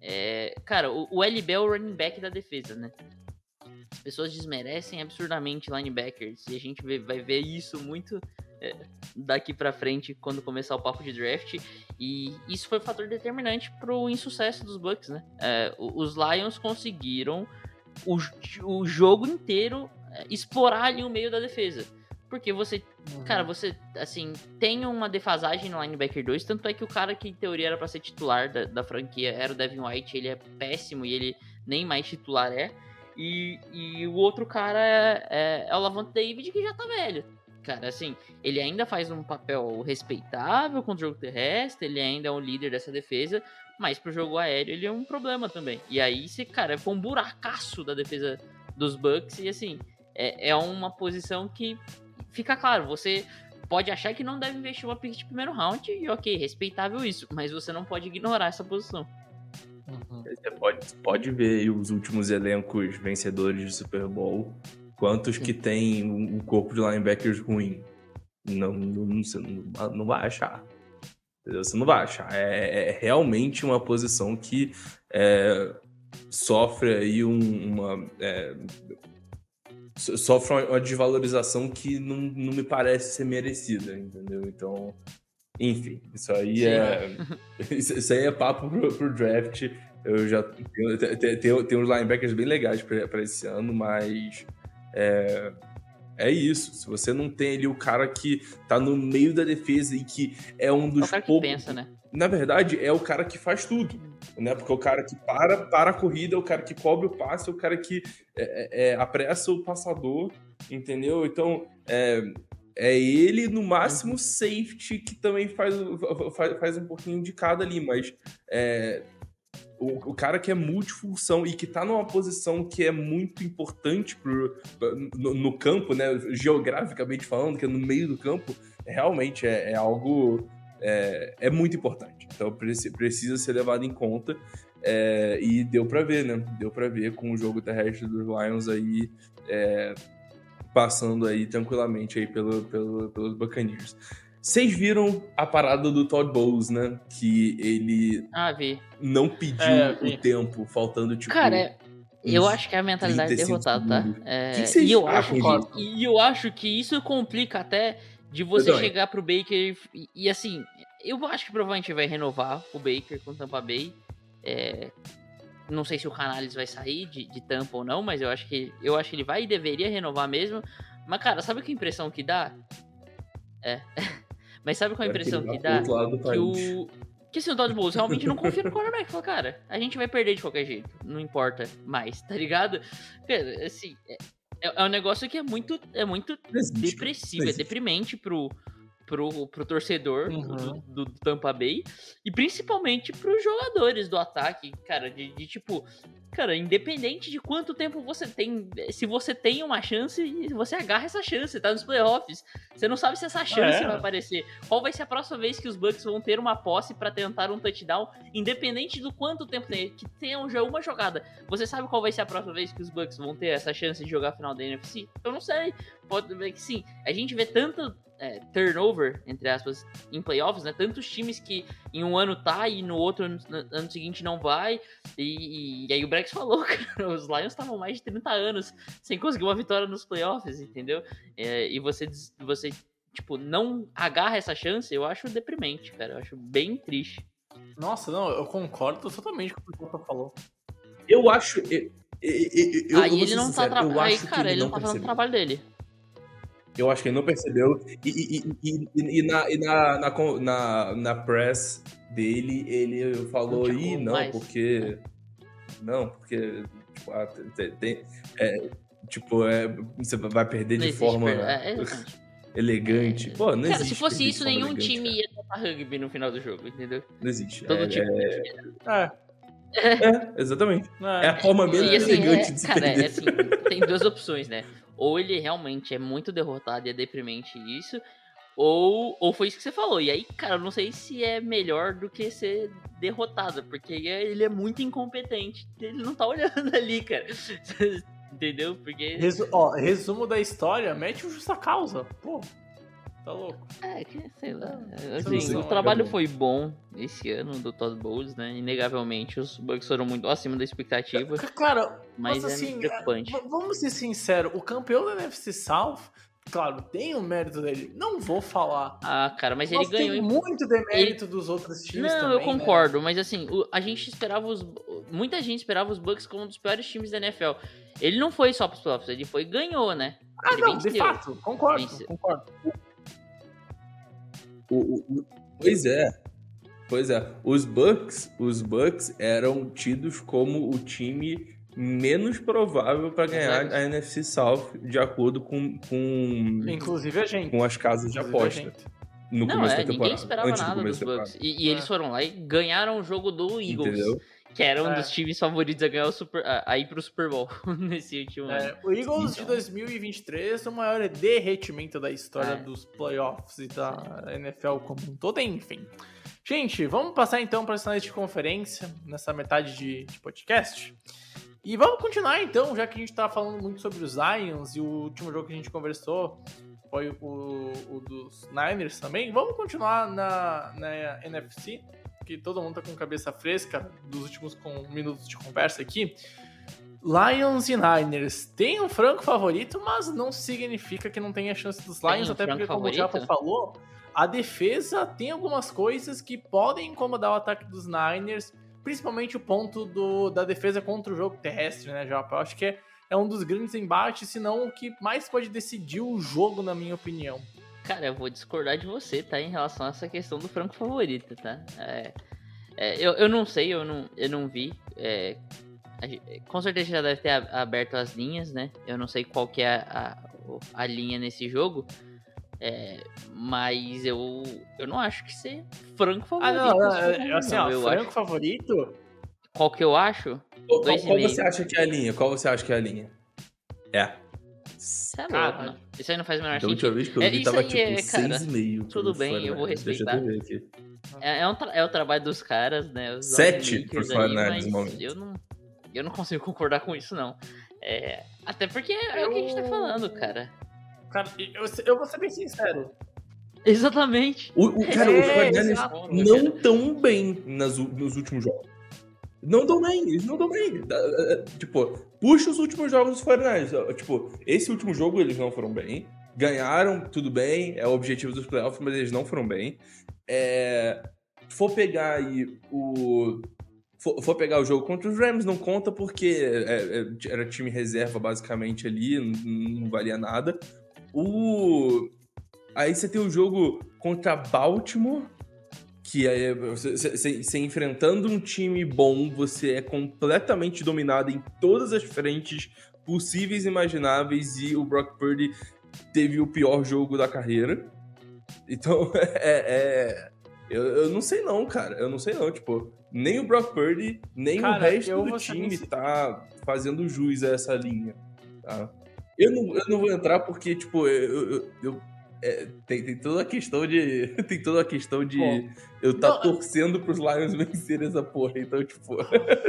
B: é cara, o, o LB é o running back da defesa, né? As pessoas desmerecem absurdamente linebackers, e a gente vai ver isso muito daqui para frente quando começar o papo de draft. E isso foi um fator determinante pro insucesso dos Bucks, né? É, os Lions conseguiram o, o jogo inteiro é, explorar ali o meio da defesa. Porque você, uhum. cara, você, assim, tem uma defasagem no linebacker 2, tanto é que o cara que em teoria era para ser titular da, da, franquia era o Devin White, ele é péssimo e ele nem mais titular é. E, e o outro cara é, é, é o Lavante David, que já tá velho. Cara, assim, ele ainda faz um papel respeitável contra o jogo terrestre, ele ainda é um líder dessa defesa, mas pro jogo aéreo ele é um problema também. E aí, você, cara, foi um buracaço da defesa dos Bucks, e assim, é, é uma posição que fica claro, você pode achar que não deve investir uma pick de primeiro round, e ok, respeitável isso, mas você não pode ignorar essa posição.
C: Uhum. Você pode, pode ver os últimos elencos vencedores de Super Bowl, quantos que tem um corpo de linebackers ruim. Não, não, você não, não vai achar. Entendeu? Você não vai achar. É, é realmente uma posição que é, sofre aí um, uma. É, sofre uma desvalorização que não, não me parece ser merecida, entendeu? Então, enfim, isso aí Sim. é. [LAUGHS] Isso aí é papo pro, pro draft. Eu já tenho, tenho, tenho uns linebackers bem legais para esse ano, mas é, é isso. Se você não tem ali o cara que tá no meio da defesa e que é um dos
B: é o cara poucos. Que pensa, né?
C: Na verdade, é o cara que faz tudo. Né? Porque o cara que para, para a corrida, é o cara que cobre o passe, é o cara que é, é, é apressa o passador, entendeu? Então, é, é ele, no máximo, uhum. safety, que também faz, faz, faz um pouquinho de cada ali, mas é, o, o, cara que é multifunção e que tá numa posição que é muito importante pro, no, no, campo, né? Geograficamente falando, que é no meio do campo, realmente é, é algo. É, é, muito importante. Então precisa ser levado em conta. É, e deu para ver, né? Deu para ver com o jogo terrestre dos Lions aí é, passando aí tranquilamente aí pelo, pelo, pelos Buccaneers. Vocês viram a parada do Todd Bowles, né? Que ele
B: ah, vi.
C: não pediu é, o tempo, faltando tipo.
B: Cara, é, eu acho que é a mentalidade derrotada, tá? É, que que e, eu acho que, e eu acho que isso complica até de você chegar pro Baker e, e, assim, eu acho que provavelmente vai renovar o Baker com Tampa Bay. É, não sei se o Canales vai sair de, de Tampa ou não, mas eu acho que eu acho que ele vai e deveria renovar mesmo. Mas, cara, sabe que impressão que dá? É. [LAUGHS] mas sabe qual a impressão que, dá? Que o. Que assim, o Bowles realmente não confia no [LAUGHS] quarterback. Fala, cara, a gente vai perder de qualquer jeito. Não importa mais, tá ligado? Cara, assim, é, é um negócio que é muito, é muito depressivo, é deprimente pro, pro, pro torcedor uhum. do, do, Tampa Bay e principalmente pros jogadores do ataque, cara, de, de, tipo, cara, independente de quanto tempo você tem, se você tem uma chance, você agarra essa chance, tá nos playoffs. Você não sabe se essa chance é. vai aparecer. Qual vai ser a próxima vez que os Bucks vão ter uma posse para tentar um touchdown, independente do quanto tempo tem, que tenha já uma jogada. Você sabe qual vai ser a próxima vez que os Bucks vão ter essa chance de jogar a final da NFC? Eu não sei. Pode ver que sim. A gente vê tanto é, turnover, entre aspas, em playoffs, né? Tantos times que em um ano tá e no outro ano, no ano seguinte não vai. E, e, aí o Brex falou, [LAUGHS] cara, os Lions estavam mais de 30 anos sem conseguir uma vitória nos playoffs, entendeu? É, e você, você, tipo, não agarra essa chance, eu acho deprimente, cara. Eu acho bem triste.
A: Nossa, não, eu concordo totalmente com o que você falou.
C: Eu acho. Eu, eu, eu,
B: aí ele não tá trabalhando. Aí, cara, ele não tá fazendo o trabalho dele.
C: Eu acho que ele não percebeu. E, e, e, e na, e na, na, na, na press dele, ele falou, ih, não, mais. porque. Não, porque. Tipo, ah, tem, tem, é, tipo é, você vai perder não de forma. É, [LAUGHS] é elegante. Pô, não Cara, existe.
B: Se fosse isso, nenhum elegante, time cara. ia tocar rugby no final do jogo, entendeu?
C: Não existe.
B: Todo
C: é,
B: tipo.
C: É, é. é, exatamente. É. é a forma menos assim, elegante de se
B: cara,
C: perder.
B: Assim, tem duas opções, né? Ou ele realmente é muito derrotado e é deprimente isso, ou, ou foi isso que você falou. E aí, cara, eu não sei se é melhor do que ser derrotado, porque ele é muito incompetente. Ele não tá [LAUGHS] olhando ali, cara. [LAUGHS] Entendeu? Porque.
A: Resu ó, resumo da história, mete o justa causa. Pô. Tá louco.
B: É, que sei lá. Assim, o trabalho foi bom esse ano do Todd Bowles, né? Inegavelmente, os Bucks foram muito acima da expectativa.
A: Cara,
B: mas, mas é assim,
A: preocupante. vamos ser sinceros, o campeão da NFC South claro, tem o mérito dele. Não vou falar.
B: Ah, cara, mas
A: Mas
B: ele ganhou.
A: tem
B: em-
A: muito demérito dos outros times
B: Não,
A: também,
B: eu
A: né?
B: concordo, mas assim, o- a gente esperava os. Muita gente esperava os Bucks como um dos piores times da NFL. Ele não foi só pros playoffs, ele foi e ganhou, né?
A: Ah,
B: ele
A: não, de
B: venceu.
A: fato, concordo,
B: Venceu.
A: concordo.
C: O- o- o- pois é. Pois é. Os Bucks, os Bucks eram tidos como o time menos provável para ganhar
B: Exato.
C: a NFC South de acordo com, com,
A: Inclusive a gente.
C: com as casas de
A: Inclusive a
C: aposta no
B: Não,
C: começo
B: é,
C: da
B: ninguém
C: temporada.
B: esperava
C: antes do
B: nada
C: começo
B: dos
C: da
B: Bucks.
C: temporada.
B: E, e eles foram lá e ganharam o jogo do Eagles.
C: Entendeu?
B: Que era um
A: É.
B: dos times favoritos a ganhar o Super. a, a ir pro Super Bowl [LAUGHS] nesse último ano.
A: É, o Eagles de
B: Então.
A: 2023 é o maior derretimento da história
B: É.
A: dos playoffs e da NFL como um todo, enfim. Gente, vamos passar então para as finais de conferência nessa metade de, de podcast. E vamos continuar então, já que a gente tá falando muito sobre os Lions e o último jogo que a gente conversou foi o, o dos Niners também. Vamos continuar na, na NFC, que todo mundo tá com cabeça fresca dos últimos com, minutos de conversa aqui. Lions e Niners tem um franco favorito, mas não significa que não tenha chance dos Lions,
B: um
A: até porque, como o? Japa falou, a defesa tem algumas coisas que podem incomodar o ataque dos Niners, principalmente o ponto do, da defesa contra o jogo terrestre, né, Japa? Eu acho que é, é um dos grandes embates, se não o que mais pode decidir o jogo, na minha opinião.
B: Cara, eu vou discordar de você, tá? Em relação a essa questão do franco favorito, tá? É, é, eu, eu não sei, eu não, eu não vi. é, com certeza já deve ter aberto as linhas, né? Eu não sei qual que é a, a, a linha nesse jogo. É, mas eu, eu não acho que ser franco
A: Ah,
B: favorito.
A: não, não, é,
B: jogo,
A: assim,
B: não.
A: ó,
B: eu
A: franco
B: acho.
A: favorito,
B: Qual que eu acho?
C: Qual, qual- qual você acha que é a linha? Qual você acha que é a linha? É.
B: Você é louco, não. Isso aí não faz o menor
C: Da última
B: sentido.
C: vez que eu
B: É,
C: vi
B: isso
C: tava tipo
B: é, cara,
C: 6,5.
B: tudo
C: pro
B: bem, eu
C: 49ers.
B: vou
C: Deixa
B: respeitar.
C: eu ver aqui.
B: É, é um é o trabalho dos caras, né? Os
C: Sete
B: Makers
C: pro
B: ali,
C: 49ers
B: mas
C: no momento.
B: Eu não, eu não consigo concordar com isso, não. É, até porque é o que a gente tá
A: Eu-
B: falando, cara.
A: Cara, eu, eu vou ser bem sincero.
B: Exatamente.
C: O, o- cara, os
A: É,
C: 49ers
A: exato.
C: não tão bem nas, nos últimos jogos. Não tão bem, eles não tão bem. Da- da- Tipo, puxa os últimos jogos dos 49ers. ó, Tipo, esse último jogo eles não foram bem. Ganharam, tudo bem, é o objetivo dos playoffs, mas eles não foram bem. É, for pegar aí o. For, for pegar o jogo contra os Rams, não conta porque é, é, era time reserva basicamente ali, não, não valia nada. O. Aí você tem o jogo contra Baltimore, que é você, enfrentando um time bom, você é completamente dominado em todas as frentes possíveis e imagináveis e o Brock Purdy teve o pior jogo da carreira. Então, [LAUGHS] é. é- eu, eu não sei não, cara. Eu não sei não. Tipo, nem o Brock Purdy, nem
A: Cara,
C: o resto do
A: ser
C: time tá fazendo jus a essa linha. Tá? Eu, não, eu não vou entrar porque, tipo, eu. eu- eu- é, tem, tem toda a questão de. [LAUGHS] Tem toda a questão de
A: Bom,
C: eu tá
A: não,
C: torcendo pros Lions vencerem essa porra. Então, tipo.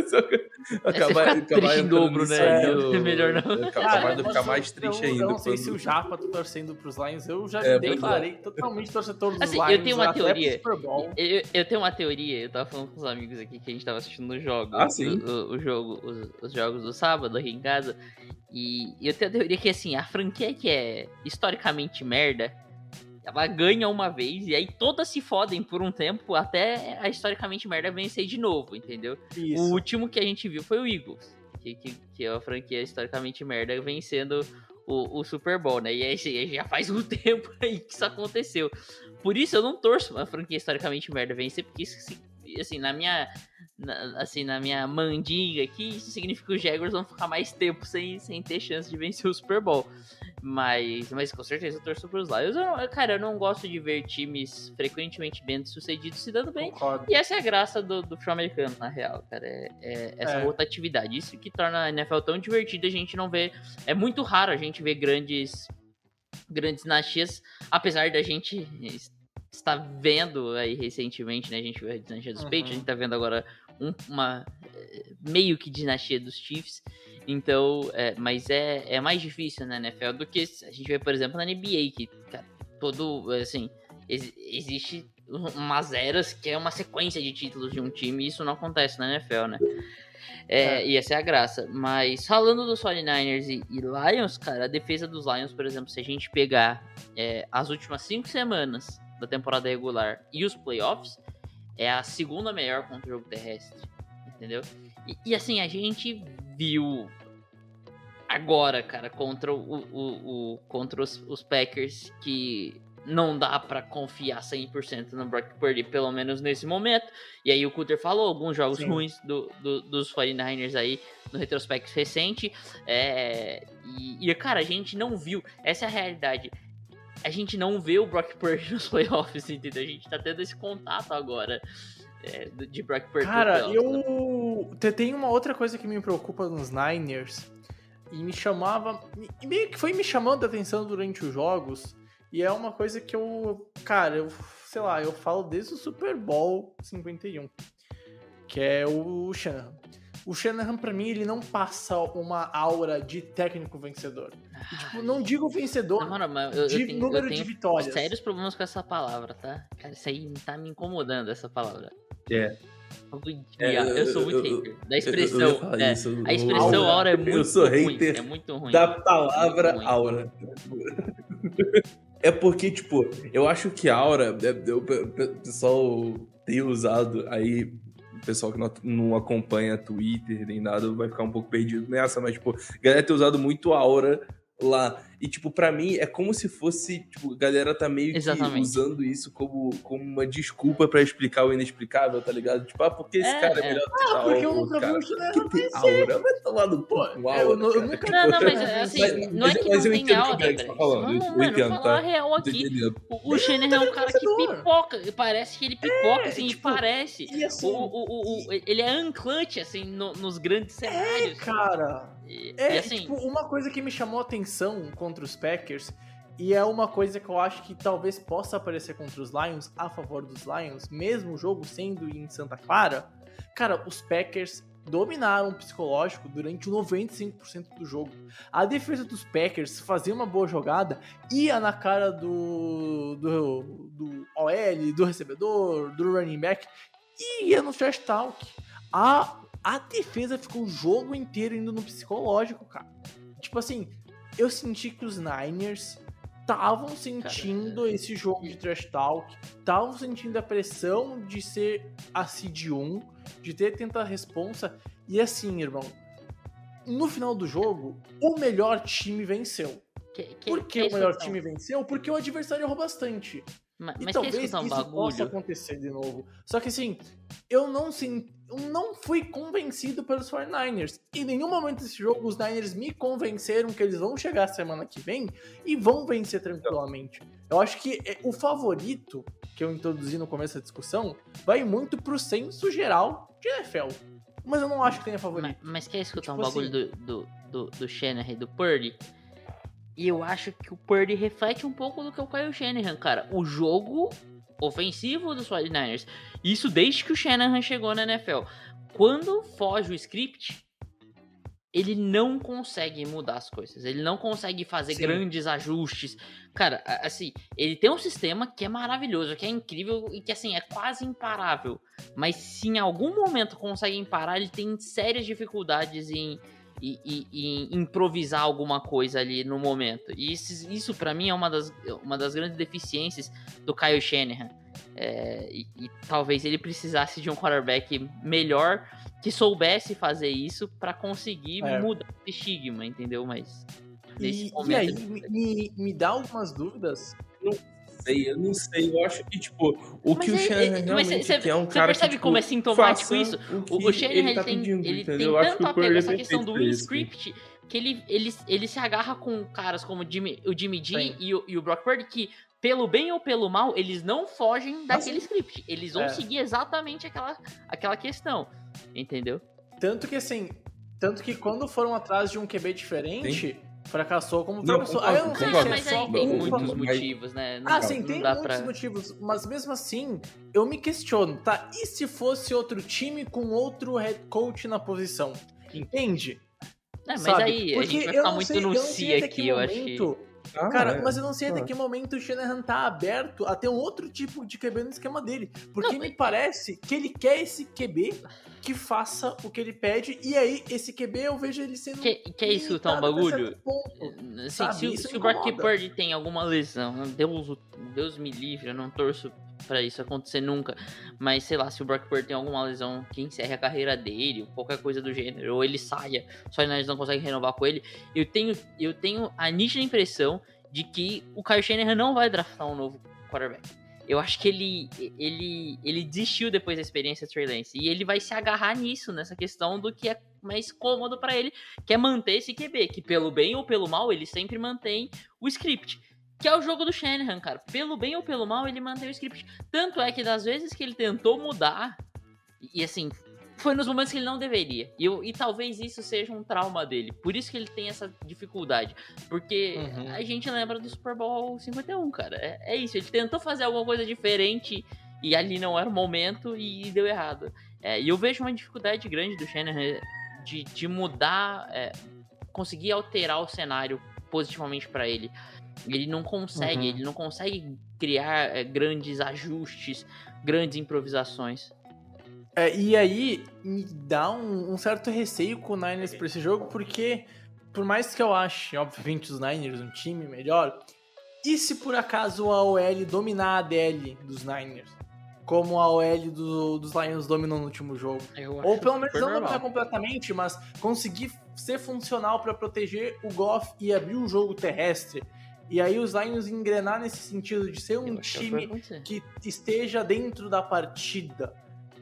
C: só que
B: É, você fica triste em dobro, né?
C: aí,
B: É
C: eu-
B: melhor não.
C: eu Acabar de
A: eu
C: ficar mais triste
A: eu,
C: ainda.
A: Eu não sei
C: quando-
A: se o Japa tá torcendo pros Lions. Eu já
C: É, pois é.
A: declarei totalmente torcedor dos
B: Assim,
A: Lions.
B: eu tenho uma teoria. Eu, eu tenho uma teoria, eu tava falando com os amigos aqui que a gente tava assistindo os jogos.
C: Ah, sim.
B: O, o- jogo, os, os jogos do sábado aqui em casa. E eu tenho a teoria que assim, a franquia que é historicamente merda, ela ganha uma vez e aí todas se fodem por um tempo até a historicamente merda vencer de novo, entendeu? O
A: Isso.
B: último que a gente viu foi o Eagles, que, que, que é a franquia historicamente merda vencendo o, o Super Bowl, né? E aí assim, já faz um [LAUGHS] tempo aí que isso aconteceu. Por isso eu não torço uma franquia historicamente merda vencer, porque isso, se- assim, na minha. na- assim, na minha mandinga aqui, isso significa que os Jaguars vão ficar mais tempo sem, sem ter chance de vencer o Super Bowl. Mas, mas com certeza eu torço pros Lions. Eu cara, eu não gosto de ver times frequentemente bem sucedidos se dando bem.
A: Concordo.
B: E essa é a graça do, do futebol americano, na real, cara. É, é essa
A: É.
B: rotatividade. Isso que torna a NFL tão divertida, a gente não vê. É muito raro a gente ver grandes. Grandes dinastias, apesar da gente es- estar vendo aí recentemente, né? A gente viu a dinastia dos
A: Uhum.
B: Patriots, a gente tá vendo agora um- uma eh, meio que dinastia dos Chiefs. Então, é, mas é, é mais difícil na NFL do que a gente vê, por exemplo, na NBA, que, cara, todo, assim, ex- existe umas eras que é uma sequência de títulos de um time, e isso não acontece na NFL, né? É, e essa é a graça. Mas falando dos 49ers e, e, Lions, cara, a defesa dos Lions, por exemplo, se a gente pegar é, as últimas cinco semanas da temporada regular e os playoffs, é a segunda melhor contra o jogo terrestre. Entendeu? E, e assim, a gente viu agora, cara, contra, o, o, o contra os, os Packers que não dá para confiar 100% no Brock Purdy, pelo menos nesse momento. E aí o Cutter falou alguns jogos Sim. ruins do, do, dos 49ers aí no retrospecto recente. É, e, e, cara, a gente não viu, essa é a realidade. A gente não vê o Brock Purdy nos [LAUGHS] playoffs, entendeu? A gente tá tendo esse contato agora. É, de Brock Purdy.
A: Cara, eu. Tem uma outra coisa que me preocupa nos Niners. E me chamava. E meio que foi me chamando a atenção durante os jogos e é uma coisa que eu, cara, eu, sei lá, eu falo desde o Super Bowl 51, que é o Shanahan. O Shanahan, pra mim, ele não passa uma aura de técnico vencedor. E, tipo, não digo vencedor,
B: não, mano, eu,
A: de
B: eu tenho,
A: número
B: eu tenho
A: de vitórias.
B: sérios problemas com essa palavra, tá? Cara, isso aí tá me incomodando, essa palavra.
C: É.
B: É, eu, sou muito eu, hater da expressão. É, isso, a expressão aura, aura é muito
C: eu sou
B: ruim.
C: Hater
B: é muito ruim.
C: Da palavra aura. É porque, tipo, eu acho que Aura, é, o pessoal tem usado aí, o pessoal que não, não acompanha Twitter nem nada vai ficar um pouco perdido nessa, mas, tipo, a galera tem usado muito Aura lá. E, tipo, pra mim é como se fosse, tipo, a galera tá meio
B: Exatamente.
C: que usando isso como, como uma desculpa pra explicar o inexplicável, tá ligado? Tipo, ah, porque esse
B: É,
C: cara é
B: é.
C: melhor do que
A: Ah,
C: tal
A: porque eu
C: outro
A: nunca vi
C: cara.
A: o Shanahan
C: Que tem aura, vai tomar no pô,
A: eu
C: aura,
A: eu
C: cara.
A: nunca-
B: Não, não, mas assim,
C: Mas-
B: não é que
C: mas
B: não
C: eu
B: tem
C: entendo o que
B: aura,
C: tá
B: velho.
C: falando,
B: Vamos,
C: eu
B: mano,
C: entendo, tá?
B: real aqui. O, o é um cara que pipoca. Parece que ele pipoca,
A: É,
B: assim,
A: tipo,
B: parece.
A: E assim,
B: O, o, o, o- ele é unclutch, assim, no- nos grandes cenários.
A: cara,
B: E,
A: É,
B: e assim,
A: tipo, uma coisa que me chamou a atenção contra os Packers, e é uma coisa que eu acho que talvez possa aparecer contra os Lions, a favor dos Lions, mesmo o jogo sendo em Santa Clara, cara, os Packers dominaram o psicológico durante 95% do jogo. A defesa dos Packers fazia uma boa jogada, ia na cara do, do, do OL, do recebedor, do running back, e ia no trash talk. A, a defesa ficou o jogo inteiro indo no psicológico, cara. Tipo assim, eu senti que os Niners estavam sentindo esse jogo de trash talk, estavam sentindo a pressão de ser a seed 1, de ter tanta responsa. E assim, irmão, no final do jogo, o melhor time venceu.
B: que, que,
A: Por que
B: que
A: o melhor time venceu? Porque o adversário errou bastante.
B: Mas,
A: E
B: mas
A: talvez isso possa
B: bagulho?
A: acontecer de novo. Só que assim, eu não sim, eu não fui convencido pelos 49ers. Em nenhum momento desse jogo os Niners me convenceram que eles vão chegar semana que vem e vão vencer tranquilamente. Eu acho que é, o favorito que eu introduzi no começo da discussão vai muito pro senso geral de NFL. Mas eu não acho que tenha
B: Mas,
A: favorito.
B: mas quer escutar
A: Tipo
B: um bagulho
A: assim-
B: do, do, do, do Shanahan e do Purdy? E eu acho que o Purdy reflete um pouco do que é o Kyle Shanahan, cara. O jogo ofensivo dos 49ers. Isso desde que o Shanahan chegou na NFL. Quando foge o script, ele não consegue mudar as coisas. Ele não consegue fazer
A: Sim.
B: grandes ajustes. Cara, assim, ele tem um sistema que é maravilhoso, que é incrível e que, assim, é quase imparável. Mas se em algum momento conseguem parar, ele tem sérias dificuldades em, em, em- em improvisar alguma coisa ali no momento. E isso, isso para mim, é uma das, uma das grandes deficiências do Kyle Shanahan. É, e, e talvez ele precisasse de um quarterback melhor que soubesse fazer isso para conseguir
A: É.
B: mudar o estigma, entendeu? Mas nesse
A: E, e
B: momento.
A: aí, me, me, me dá algumas dúvidas.
C: Sei, eu não sei. Eu acho que, tipo, o
B: Mas
C: que o
B: é-
C: Shanahan
B: é- mas
C: realmente
B: você-
C: quer é um
B: você
C: cara
B: percebe
C: que, tipo,
B: como é sintomático isso?
C: O,
B: O, o Shanahan
C: ele tá
B: tem,
C: pedindo,
B: ele
C: entendeu?
B: tem
C: Eu acho que
B: tanto
C: o
B: apego a
C: é
B: essa questão do script que ele, ele, ele se agarra com caras como o Jimmy, o Jimmy G
A: Sim.
B: e o, e o Brock Purdy que, pelo bem ou pelo mal, eles não fogem daquele script. Eles vão
A: É.
B: seguir exatamente aquela, aquela questão. Entendeu?
A: Tanto que assim, tanto que quando foram atrás de um QB diferente, fracassou como
C: Não,
A: fracassou.
C: concordo,
A: Aí eu não sei
B: mas aí tem
C: Não,
B: muitos
C: mas-
B: motivos, né? Não,
A: Ah, sim,
B: não
A: tem muitos
B: pra...
A: motivos, mas mesmo assim, eu me questiono, tá? E se fosse outro time com outro head coach na posição? Entende?
B: É, mas
A: Sabe?
B: aí a
A: Porque
B: gente vai
A: eu
B: ficar muito
A: sei-
B: no
A: eu não sei
B: si aqui,
A: que
B: eu acho que...
C: Ah,
A: Cara,
C: é.
A: mas eu não sei até que momento o Shanahan tá aberto a ter um outro tipo de QB no esquema dele. Porque me parece que ele quer esse QB que faça o que ele pede. E aí, esse QB eu vejo ele sendo.
B: Quer, quer escutar um
A: limitado até
B: bagulho?
A: ponto.
B: Assim, se, o-
A: isso
B: se o Brock. Purdy tem alguma lesão, Deus, Deus me livre, eu não torço pra isso acontecer nunca. Mas sei lá, se o Brock Purdy tem alguma lesão que encerre a carreira dele, ou qualquer coisa do gênero, ou ele saia, só nós não conseguem renovar com ele, eu tenho, eu tenho a nítida impressão de que o Kyle Shanahan não vai draftar um novo quarterback. Eu acho que ele, ele, ele desistiu depois da experiência Trey Lance. E ele vai se agarrar nisso, nessa questão do que é mais cômodo pra ele, que é manter esse QB, que pelo bem ou pelo mal, ele sempre mantém o script. Que é o jogo do Shanahan, cara. Pelo bem ou pelo mal, ele mantém o script. Tanto é que das vezes que ele tentou mudar, e, e assim, foi nos momentos que ele não deveria. E, eu- e talvez isso seja um trauma dele. Por isso que ele tem essa dificuldade. Porque
A: Uhum.
B: a gente lembra do Super Bowl 51, cara. É, é isso. Ele tentou fazer alguma coisa diferente e ali não era o momento e deu errado. É, e eu vejo uma dificuldade grande do Shanahan de, de mudar, é, conseguir alterar o cenário positivamente pra ele. Ele não consegue,
A: Uhum.
B: ele não consegue criar é, grandes ajustes, grandes improvisações.
A: É, e aí, me dá um, um certo receio com o Niners pra esse jogo, porque por mais que eu ache, obviamente, os Niners um time melhor, e se por acaso a OL dominar a ADL dos Niners? Como a OL do- dos Lions dominou no último jogo. Ou pelo menos não dominar completamente, mas conseguir ser funcional pra proteger o Goff e abrir o jogo terrestre. E aí os Lions engrenar nesse sentido de ser um
B: que
A: time que esteja dentro da partida.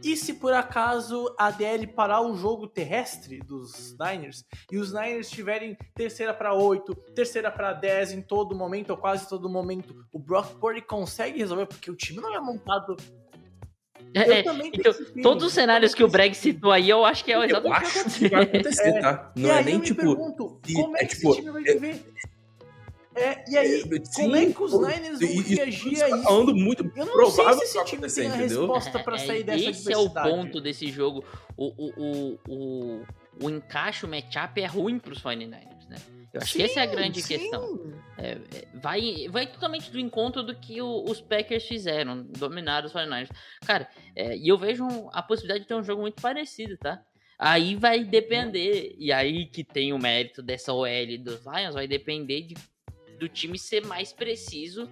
A: E se por acaso a DL parar o jogo terrestre dos Niners e os Niners tiverem terceira para 8, terceira para 10 em todo momento, ou quase todo momento, o Brock Purdy consegue resolver, porque o time não é montado.
B: É,
A: Eu
B: é, então, todos os cenários que o Breg citou aí, eu acho que é exatamente o que vai
C: acho que
B: acontecer.
C: vai acontecer,
A: É.
C: tá? Não
A: e
C: é
A: aí
C: nem
A: eu me
C: tipo.
A: pergunto, como é,
C: é tipo,
A: É, e aí,
C: é,
A: como é que os
C: sim,
A: Niners vão reagir a
C: tá
A: isso?
C: falando muito
A: Eu não
C: provável
A: sei se
C: que
A: esse time tem a resposta pra sair dessa
B: Esse é o ponto desse jogo. O, o, o, o, o encaixe, o matchup é ruim pros 49ers, né? Eu acho que essa é a grande
A: Sim,
B: questão.
A: sim.
B: É, é, vai, vai totalmente do encontro do que o- os Packers fizeram, dominaram os 49ers. Cara, é, e eu vejo a possibilidade de ter um jogo muito parecido, tá? Aí vai depender, e aí que tem o mérito dessa OL dos Lions, vai depender de- do time ser mais preciso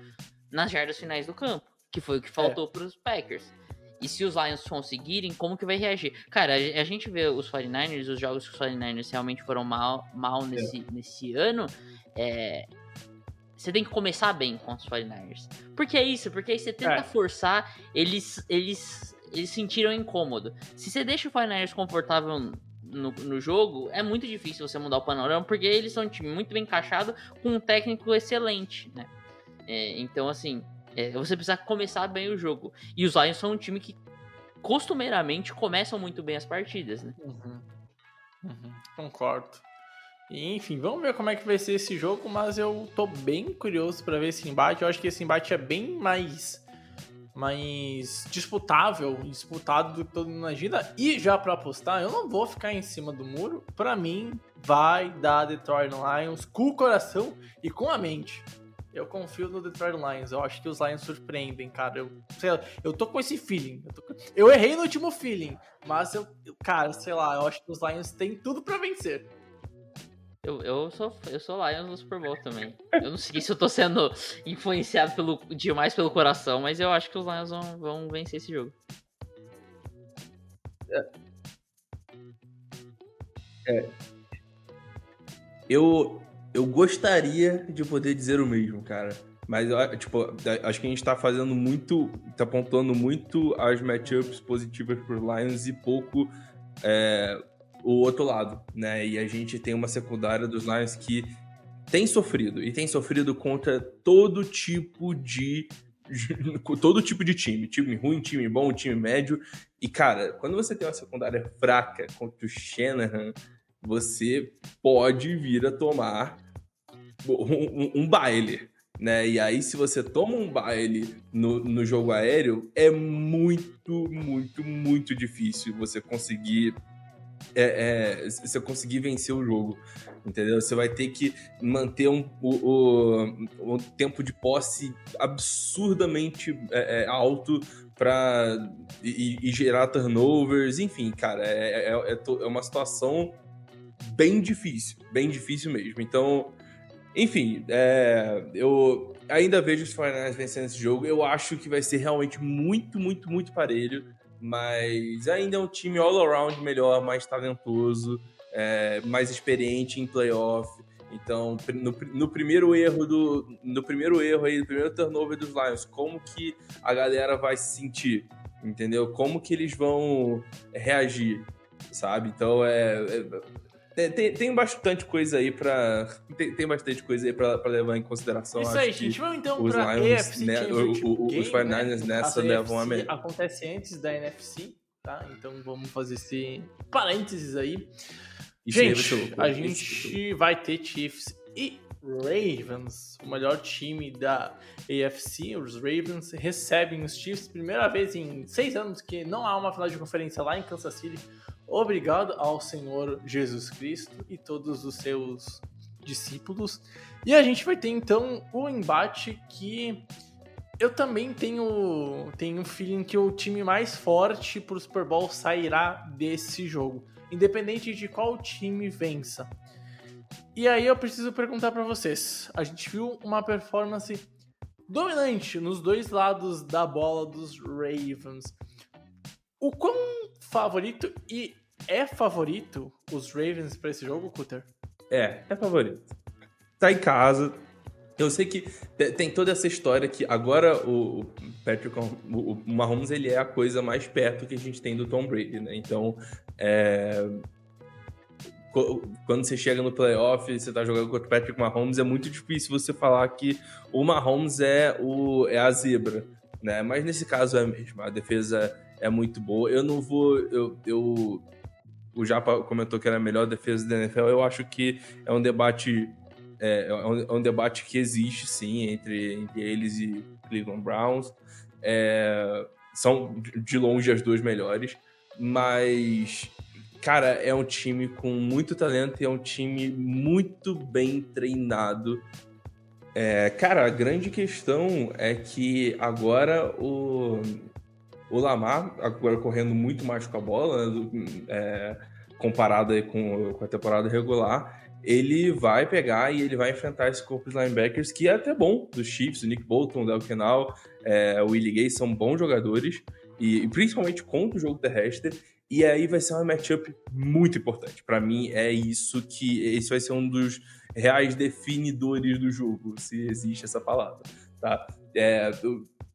B: nas jardas finais do campo, que foi o que faltou pros Packers. E se os Lions conseguirem, como que vai reagir? Cara, a, gente vê os 49ers, os jogos que os 49ers realmente foram mal, mal nesse, nesse ano, é, você tem que começar bem com os 49ers. Porque é isso, porque aí você tenta
A: É.
B: forçar, eles, eles, eles sentiram incômodo. Se você deixa o 49ers confortável no, no jogo, é muito difícil você mudar o panorama, porque eles são um time muito bem encaixado, com um técnico excelente, né? É, então, assim, é, você precisa começar bem o jogo. E os Lions são um time que costumeiramente começam muito bem as partidas, né?
A: Uhum. Uhum, Concordo. E, enfim, vamos ver como é que vai ser esse jogo, mas eu tô bem curioso pra ver esse embate. Eu acho que esse embate é bem mais mais disputável, disputado do que todo mundo imagina. E já pra apostar, eu não vou ficar em cima do muro. Pra mim, vai dar Detroit Lions com o coração e com a mente. Eu confio no Detroit Lions. Eu acho que os Lions surpreendem, cara. Eu, sei lá, eu tô com esse feeling. Eu, com- eu errei no último feeling, mas eu, cara, sei lá, eu acho que os Lions têm tudo pra vencer.
B: Eu, eu, sou, eu sou Lions no Super Bowl também. Eu não sei se eu tô sendo influenciado pelo, demais pelo coração, mas eu acho que os Lions vão, vão vencer esse jogo.
C: Eu, eu gostaria de poder dizer o mesmo, cara. Mas, tipo, acho que a gente tá fazendo muito. tá pontuando muito as matchups positivas pros Lions e pouco é, o outro lado, né? E a gente tem uma secundária dos Lions que tem sofrido. E tem sofrido contra todo tipo de. [LAUGHS] todo tipo de time. Time ruim, time bom, time médio. E, cara, quando você tem uma secundária fraca contra o Shanahan, você pode vir a tomar um, um- um baile, né? E aí, se você toma um baile no, no jogo aéreo, é muito, muito, muito difícil você conseguir é, é, você conseguir vencer o jogo. Entendeu? Você vai ter que manter um, o, o, tempo de posse absurdamente é, é alto para e, e, gerar turnovers, enfim, cara, é, é, é, é uma situação bem difícil, bem difícil mesmo. Então, enfim, é, eu ainda vejo os 49ers vencendo esse jogo. Eu acho que vai ser realmente muito, muito, muito parelho. Mas ainda é um time all-around melhor, mais talentoso, é, mais experiente em playoff. Então, no, no, primeiro erro do. No primeiro erro aí, no primeiro turnover dos Lions, como que a galera vai se sentir? Entendeu? Como que eles vão reagir? Sabe? Então é, é tem, tem, bastante coisa aí pra. Tem, tem bastante coisa aí pra, pra levar em consideração.
A: Isso aí, gente. Vamos então os pra Lions, AFC né, o, o,
C: Game, Os 49ers né? nessa levam a melhor.
A: Acontece antes da NFC, tá? Então vamos fazer esse parênteses aí. Isso gente, aí a gente vai ter Chiefs e Ravens, o melhor time da AFC. Os Ravens recebem os Chiefs, primeira vez em seis anos que não há uma final de conferência lá em Kansas City. Obrigado ao Senhor Jesus Cristo e todos os seus discípulos. E a gente vai ter então o embate que eu também tenho, tenho um feeling que o time mais forte para o Super Bowl sairá desse jogo, independente de qual time vença. E aí eu preciso perguntar para vocês: a gente viu uma performance dominante nos dois lados da bola dos Ravens. O quão favorito e é favorito os Ravens para esse jogo, Cutter?
C: É, é favorito. Tá em casa. Eu sei que tem toda essa história que agora o Patrick o Mahomes ele é a coisa mais perto que a gente tem do Tom Brady, né? Então, é, quando você chega no playoff você tá jogando contra o Patrick Mahomes, é muito difícil você falar que o Mahomes é, o, é a zebra, né? Mas nesse caso é mesmo. A defesa é muito boa. Eu não vou. Eu, eu, o Japa comentou que era a melhor defesa da NFL. Eu acho que é um debate. É, é, um, é um debate que existe, sim, entre, entre eles e Cleveland Browns. É, são de longe as duas melhores. Mas, cara, é um time com muito talento e é um time muito bem treinado. É, cara, a grande questão é que agora o, o Lamar, agora correndo muito mais com a bola, né, é, comparado com, com a temporada regular, ele vai pegar e ele vai enfrentar esse corpo de linebackers que é até bom, dos Chiefs, o Nick Bolton, o Del Kenal, é, o Willie Gay são bons jogadores, e, e, principalmente contra o jogo terrestre, e aí vai ser uma matchup muito importante. Para mim, é isso que. Esse vai ser um dos reais definidores do jogo, se existe essa palavra. Tá? É,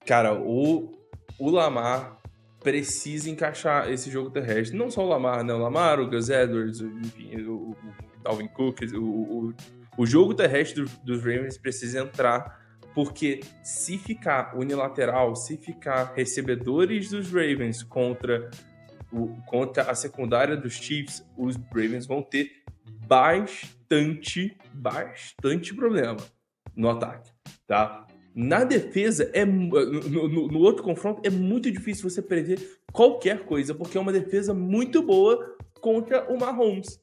C: cara, o, o Lamar precisa encaixar esse jogo terrestre. Não só o Lamar, né? O Lamar, o Gus Edwards, enfim, o, Dalvin Cook, o, o, o jogo terrestre dos, dos Ravens precisa entrar, porque se ficar unilateral, se ficar recebedores dos Ravens contra, o, contra a secundária dos Chiefs, os Ravens vão ter bastante, bastante problema no ataque, tá? Na defesa, é, no, no, no, outro confronto, é muito difícil você prever qualquer coisa, porque é uma defesa muito boa contra o Mahomes.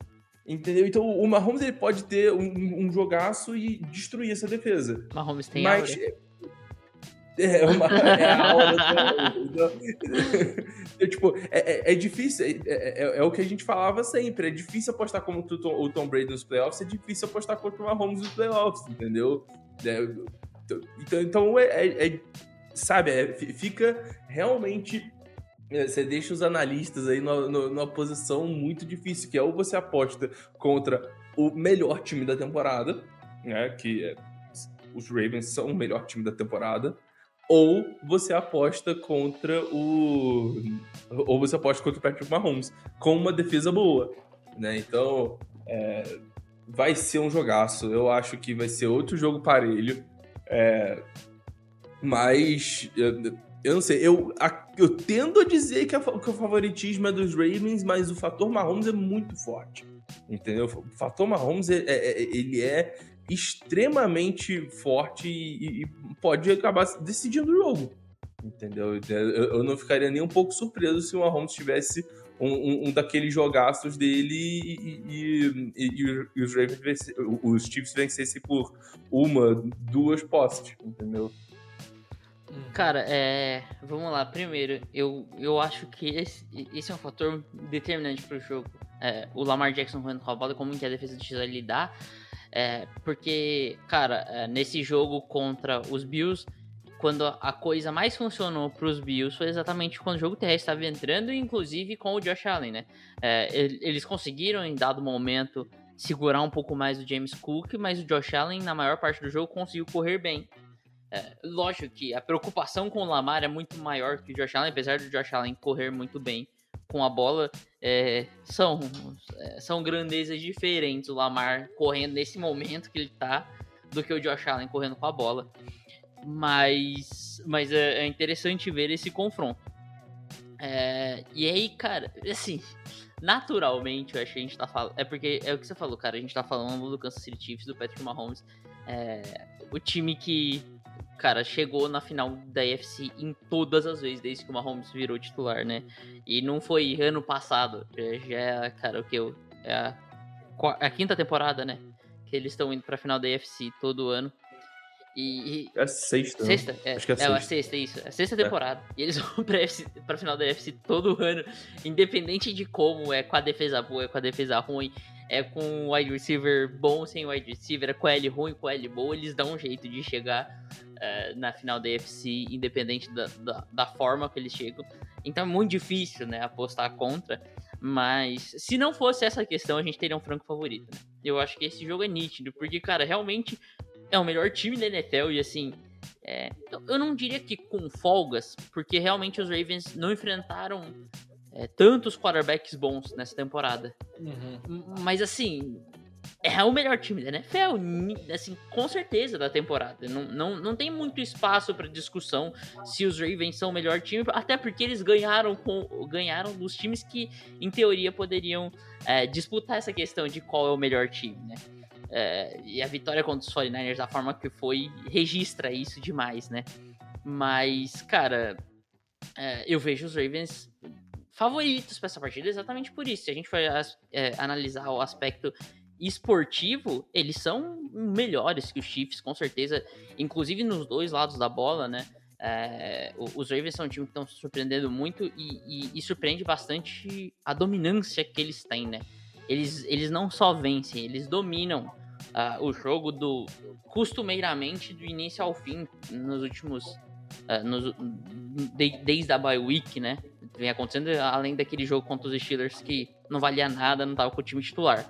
C: Entendeu? Então o Mahomes ele pode ter um, um jogaço e destruir essa defesa.
B: Mahomes tem
C: Mas, aura. [LAUGHS] É, uma, é a aula. então, é, tipo, é, é, é difícil, é, é, é, o que a gente falava sempre. É difícil apostar como o Tom Brady nos playoffs, é difícil apostar contra o Mahomes nos playoffs, entendeu? É, então, então é, é, é sabe, é, fica realmente. É, você deixa os analistas aí numa, numa posição muito difícil, que é ou você aposta contra o melhor time da temporada, né? Que é, os Ravens são o melhor time da temporada, ou você aposta contra o. Ou você aposta contra o Patrick Mahomes, com uma defesa boa. Né? Então, é, vai ser um jogaço. Eu acho que vai ser outro jogo parelho. É, mas eu, eu, não sei, eu, a, eu tendo a dizer que, a, que, o favoritismo é dos Ravens, mas o fator Mahomes é muito forte. Entendeu? O fator Mahomes é, é, é ele é extremamente forte e, e, pode acabar decidindo o jogo. Entendeu? Eu, eu, não ficaria nem um pouco surpreso se o Mahomes tivesse um, um, um daqueles jogaços dele e, e, e, e os Ravens vencer, os Chiefs vencessem por uma, duas posses, entendeu?
B: Cara, é. Vamos lá. Primeiro, eu, eu acho que esse, esse é um fator determinante pro jogo. É, o Lamar Jackson correndo com a bola, como que a defesa de lidar. É, porque, cara, é, nesse jogo contra os Bills, quando a coisa mais funcionou para os Bills foi exatamente quando o jogo terrestre estava entrando, inclusive com o Josh Allen, né? É, eles conseguiram, em dado momento, segurar um pouco mais o James Cook, mas o Josh Allen, na maior parte do jogo, conseguiu correr bem. É, lógico que a preocupação com o Lamar é muito maior que o Josh Allen, apesar do Josh Allen correr muito bem com a bola, é, são, é, são grandezas diferentes. O Lamar correndo nesse momento que ele tá, do que o Josh Allen correndo com a bola. Mas, mas é, é interessante ver esse confronto. É, e aí, cara, assim, naturalmente, eu acho que a gente tá falando. É porque é o que você falou, cara. A gente tá falando do Kansas City Chiefs, do Patrick Mahomes. É, o time que, cara, chegou na final da AFC em todas as vezes, desde que o Mahomes virou titular, né? E não foi ano passado. Já é, cara, o que eu. É a, a quinta temporada, né? Que eles estão indo pra final da AFC todo ano. E,
C: é sexta.
B: Né? Sexta, é, Acho que é, é sexta. É, a sexta, isso. É a sexta temporada. É. E eles [LAUGHS] vão pra, FC, pra final da UFC todo ano, independente de como, é com a defesa boa, é com a defesa ruim, é com o wide receiver bom, sem wide receiver, é com a L ruim, com a L boa, eles dão um jeito de chegar uh, na final da UFC, independente da, da, da, forma que eles chegam. Então é muito difícil, né, apostar contra. Mas se não fosse essa questão, a gente teria um franco favorito. Né? Eu acho que esse jogo é nítido, porque, cara, realmente é o melhor time da NFL e assim. É, eu não diria que com folgas, porque realmente os Ravens não enfrentaram é, tantos quarterbacks bons nessa temporada. Uhum. Mas assim, é o melhor time da NFL, assim, com certeza da temporada. Não, não, não tem muito espaço para discussão se os Ravens são o melhor time, até porque eles ganharam com ganharam dos times que, em teoria, poderiam é, disputar essa questão de qual é o melhor time, né? É, e a vitória contra os 49ers, da forma que foi, registra isso demais, né? Mas, cara, é, eu vejo os Ravens favoritos para essa partida exatamente por isso. Se a gente for é, analisar o aspecto esportivo, eles são melhores que os Chiefs, com certeza. Inclusive nos dois lados da bola, né? É, os Ravens são um time que estão surpreendendo muito e, e, e surpreende bastante a dominância que eles têm, né? Eles, eles não só vencem, eles dominam uh, o jogo do costumeiramente do início ao fim nos últimos uh, nos, de, desde a bye week, né? Vem acontecendo além daquele jogo contra os Steelers que não valia nada, não tava com o time titular.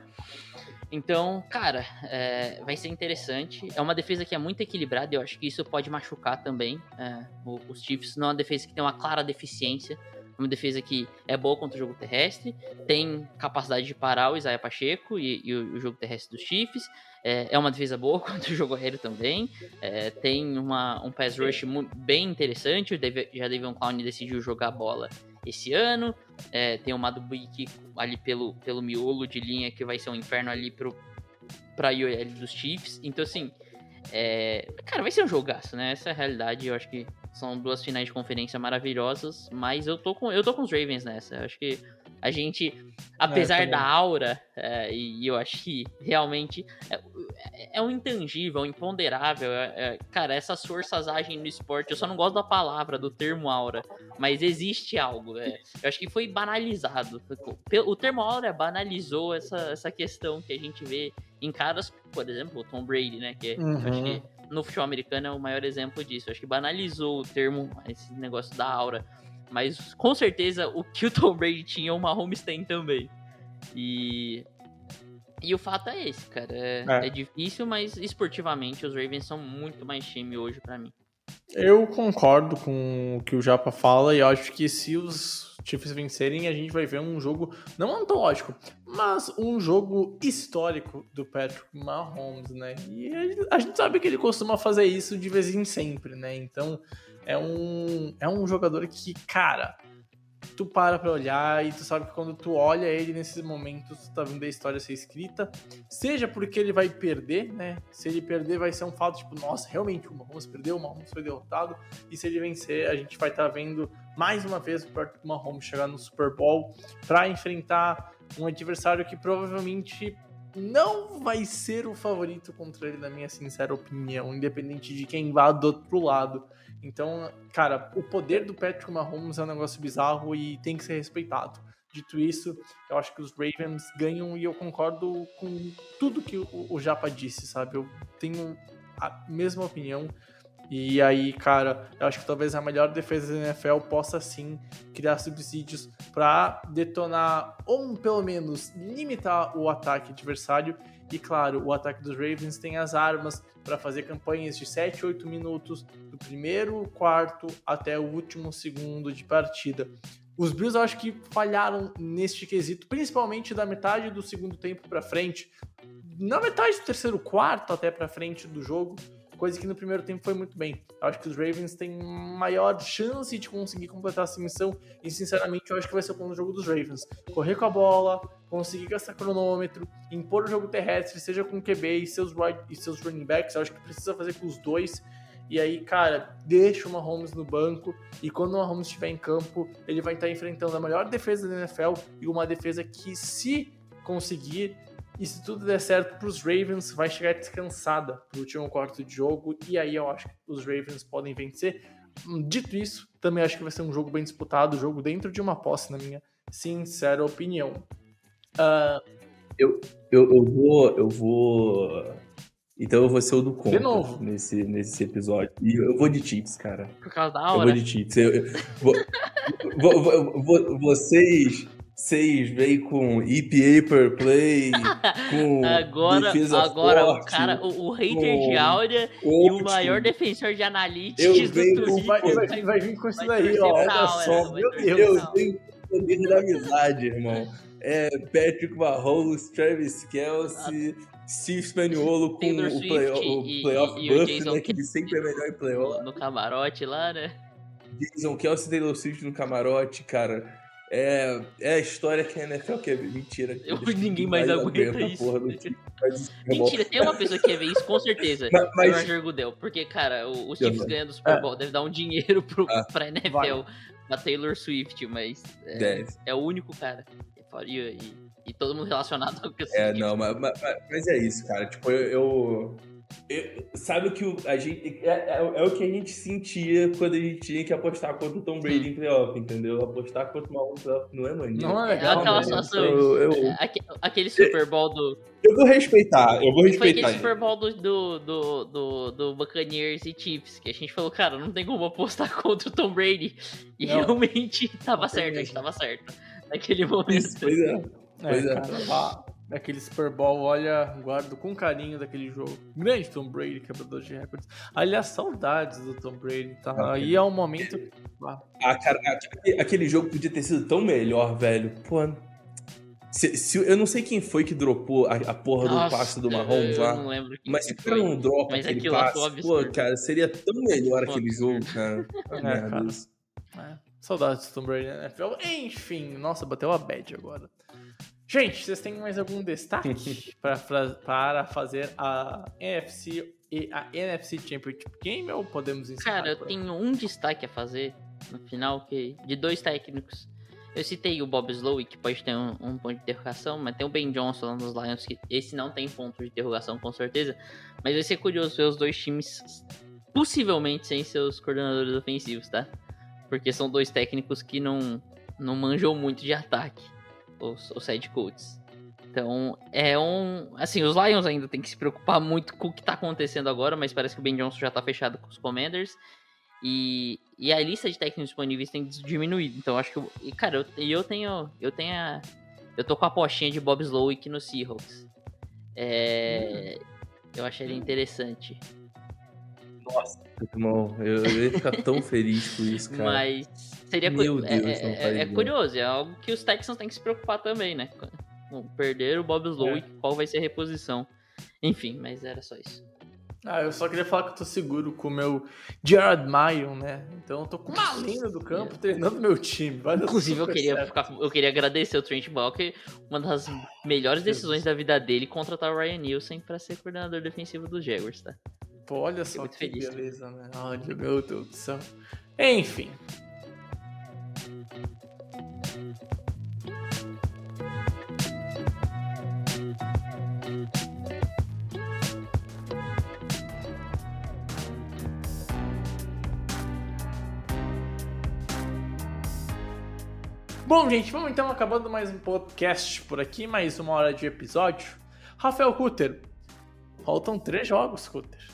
B: Então, cara, é, vai ser interessante. É uma defesa que é muito equilibrada. Eu acho que isso pode machucar também é, os Chiefs. Não é uma defesa que tem uma clara deficiência uma defesa que é boa contra o jogo terrestre, tem capacidade de parar o Isaiah Pacheco e, e o, o, jogo terrestre dos Chiefs, é, é, uma defesa boa [LAUGHS] contra o jogo aéreo também, é, tem uma, um pass rush bem interessante, o Dave, já Davion Clown decidiu jogar bola esse ano, é, tem o Madubuiki ali pelo, pelo miolo de linha que vai ser um inferno ali pro, pra IOL dos Chiefs, então assim, é, cara, vai ser um jogaço, né? Essa é a realidade. Eu acho que são duas finais de conferência maravilhosas, mas eu tô com, eu tô com os Ravens nessa. Eu acho que a gente, apesar é, da aura, é, e eu acho que realmente é, é um intangível, um imponderável. É, é, cara, essas forças agem no esporte. Eu só não gosto da palavra, do termo aura, mas existe algo. É. eu acho que foi banalizado. O termo aura banalizou essa, essa questão que a gente vê em caras, por exemplo, o Tom Brady, né? Que uhum. acho que no futebol americano é o maior exemplo disso. Eu acho que banalizou o termo, esse negócio da aura. Mas com certeza o que o Tom Brady tinha, o Mahomes tem também. E. E o fato é esse, cara. É, é. é difícil, mas esportivamente os Ravens são muito mais time hoje para mim.
A: Eu concordo com o que o Japa fala e acho que se os Chiefs vencerem, a gente vai ver um jogo não antológico, mas um jogo histórico do Patrick Mahomes, né? E a gente sabe que ele costuma fazer isso de vez em sempre, né? Então é um, é um jogador que, cara, tu para pra olhar e tu sabe que quando tu olha ele nesses momentos, tu tá vendo a história ser escrita, seja porque ele vai perder, né? Se ele perder, vai ser um fato tipo, nossa, realmente o Mahomes perdeu, o Mahomes foi derrotado, e se ele vencer, a gente vai estar tá vendo mais uma vez o Patrick Mahomes chegar no Super Bowl para enfrentar um adversário que provavelmente não vai ser o favorito contra ele, na minha sincera opinião, independente de quem vá do outro lado. Então, cara, o poder do Patrick Mahomes é um negócio bizarro e tem que ser respeitado. Dito isso, eu acho que os Ravens ganham e eu concordo com tudo que o, o Japa disse, sabe? Eu tenho a mesma opinião. E aí, cara, eu acho que talvez a melhor defesa da NFL possa sim criar subsídios para detonar ou pelo menos limitar o ataque adversário. E claro, o ataque dos Ravens tem as armas para fazer campanhas de 7, 8 minutos do primeiro quarto até o último segundo de partida. Os Bills eu acho que falharam neste quesito, principalmente da metade do segundo tempo para frente, na metade do terceiro quarto até para frente do jogo coisa que no primeiro tempo foi muito bem. Eu acho que os Ravens têm maior chance de conseguir completar essa missão e, sinceramente, eu acho que vai ser o jogo dos Ravens. Correr com a bola, conseguir gastar cronômetro, impor o jogo terrestre, seja com o QB e seus, right, e seus running backs, eu acho que precisa fazer com os dois. E aí, cara, deixa o Mahomes no banco e quando o Mahomes estiver em campo, ele vai estar enfrentando a melhor defesa da NFL e uma defesa que, se conseguir, e se tudo der certo para os Ravens, vai chegar descansada no último quarto de jogo. E aí eu acho que os Ravens podem vencer. Dito isso, também acho que vai ser um jogo bem disputado, jogo dentro de uma posse, na minha sincera opinião. Uh...
C: Eu, eu, eu vou. Eu vou. Então eu vou ser o do contra
A: de novo.
C: Nesse, nesse episódio. E eu vou de Chiefs, cara.
B: Por causa da hora.
C: Eu vou de Chiefs. Eu, eu, vou, [LAUGHS] vou, vou, vocês vocês veem com EPA per play, [LAUGHS] com
B: agora,
C: defesa
B: agora
C: forte,
B: o cara, o, o hater de áurea e o maior defensor de analytics
C: Eu
B: do
C: venho
B: Twitter.
A: Vai, vai, vai vir com isso daí, ó. Olha
B: hora,
A: só, meu Deus.
C: Eu tenho o poder da amizade, irmão. É Patrick Mahomes, Travis Kelsey, Steve Spaniolo com
B: Taylor
C: o, play, o
B: e-
C: playoff
B: e
C: buff, né? Que ele sempre é melhor em playoff.
B: no camarote lá, né?
C: Jason Kelsey e Taylor Swift no camarote, cara. É, é a história que a NFL quer ver. Mentira.
B: Eu-
C: que
B: ninguém mais aguenta isso.
C: Porra isso é.
B: Mentira, tem uma pessoa que quer ver isso, com certeza. [LAUGHS]
C: Mas-
B: É
C: mas-
B: o Roger Goodell. Porque, cara, o, o Chiefs ganhando o Super Bowl deve dar um dinheiro pro,
C: Ah.
B: pra NFL,
A: Vai.
B: pra Taylor Swift, mas é, é o único cara. E, e, e todo mundo relacionado [LAUGHS] que eu
C: É, não, mas, mas, mas é isso, cara. Tipo, eu. eu- eu- sabe o que o- a gente. É, é- é o que a gente sentia quando a gente tinha que apostar contra o Tom Brady em playoff, entendeu? Apostar contra o Mahomes em playoff não é maneiro.
A: Não é
B: É
A: legal,
B: aquela
A: né?
B: situação.
C: Eu, eu,
B: Aque- Aquele Super Bowl do.
C: eu vou respeitar, eu vou
B: Foi
C: respeitar.
B: aquele Super Bowl do, do, do, do, do Buccaneers e Chiefs, que a gente falou, cara, não tem como apostar [LAUGHS] contra o Tom Brady. E
A: Não.
B: realmente tava certo, a gente tava certo. Naquele momento.
C: Isso, pois é. Pois
A: É,
C: é.
A: cara, lá, naquele Super Bowl, olha, guardo com carinho daquele jogo. Grande Tom Brady, quebrador de recordes. Aliás, saudades do Tom Brady, tá?
C: Ah,
A: Aí é um momento.
C: Ah, cara, aquele, aquele jogo podia ter sido tão melhor, velho. Pô. Se, se- eu não sei quem foi que dropou a, a porra do
B: Nossa,
C: passe do Mahomes
B: eu
C: lá.
B: não lembro quem
C: Mas se o cara
B: foi.
C: não dropa
B: Mas
C: aquele
B: aquilo lá foi um
C: passe, pô, cara, seria tão melhor
B: um
C: aquele jogo, cara. [LAUGHS]
A: É, cara. É, saudades do Tom Brady na NFL. Enfim, nossa, bateu a bad agora. Gente, vocês têm mais algum destaque [LAUGHS] para, para fazer a NFC e a NFC Championship Game ou podemos encerrar?
B: Cara, eu tenho um destaque a fazer no final, que de dois técnicos. Eu citei o Bob Slow, que pode ter um, um ponto de interrogação, mas tem o Ben Johnson lá nos Lions, que esse não tem ponto de interrogação com certeza. Mas vai ser curioso ver os dois times possivelmente sem seus coordenadores ofensivos, tá? Porque são dois técnicos que não, não manjam muito de ataque, os, os head coaches. Então, é um. Assim, os Lions ainda tem que se preocupar muito com o que tá acontecendo agora, mas parece que o Ben Johnson já tá fechado com os Commanders. E, e a lista de técnicos disponíveis tem diminuído. Então, acho que. Eu, e, cara, eu, eu tenho. Eu tenho a. Eu tô com a apostinha de Bob Slowick no Seahawks. É, Eu achei ele interessante.
C: Nossa, irmão, eu, eu ia ficar tão feliz com isso, cara.
B: Mas seria
C: Meu
B: é,
C: Deus,
B: é-
C: não
B: é- é curioso, é algo que os Texans têm que se preocupar também, né? Bom, perder o Bob Slowick, qual vai ser a reposição. Enfim, mas era só isso.
A: Ah, eu só queria falar que eu tô seguro com o meu Jared Mayon, né? Então eu tô com uma linha do campo treinando meu time.
B: Inclusive, eu queria, ficar- eu queria agradecer o Trent Balker, uma das melhores decisões da vida dele, contratar o Ryan Nielsen pra ser coordenador defensivo dos Jaguars, tá?
A: Pô, olha
B: Fiquei
A: só que
B: feliz.
A: beleza, né? Olha, meu Deus do céu. Enfim. Bom, gente, vamos então acabando mais um podcast por aqui, mais uma hora de episódio. Rafael Cutter, faltam três jogos, Cutter.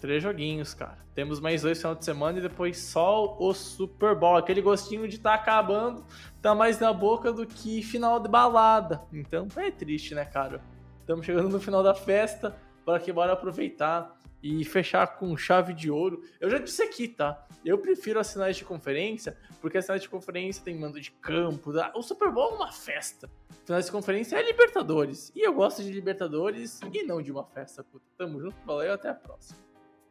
A: Três joguinhos, cara. Temos mais dois final de semana e depois só o Super Bowl. Aquele gostinho de estar tá acabando tá mais na boca do que final de balada. Então é triste, né, cara? Estamos chegando no final da festa. Bora que bora aproveitar e fechar com chave de ouro. Eu já disse aqui, tá? Eu prefiro as finais de conferência, porque as finais de conferência tem mando de campo. Tá? O Super Bowl é uma festa. Finais de conferência é Libertadores. E eu gosto de Libertadores e não de uma festa. Puta. Tamo junto, valeu, até a próxima.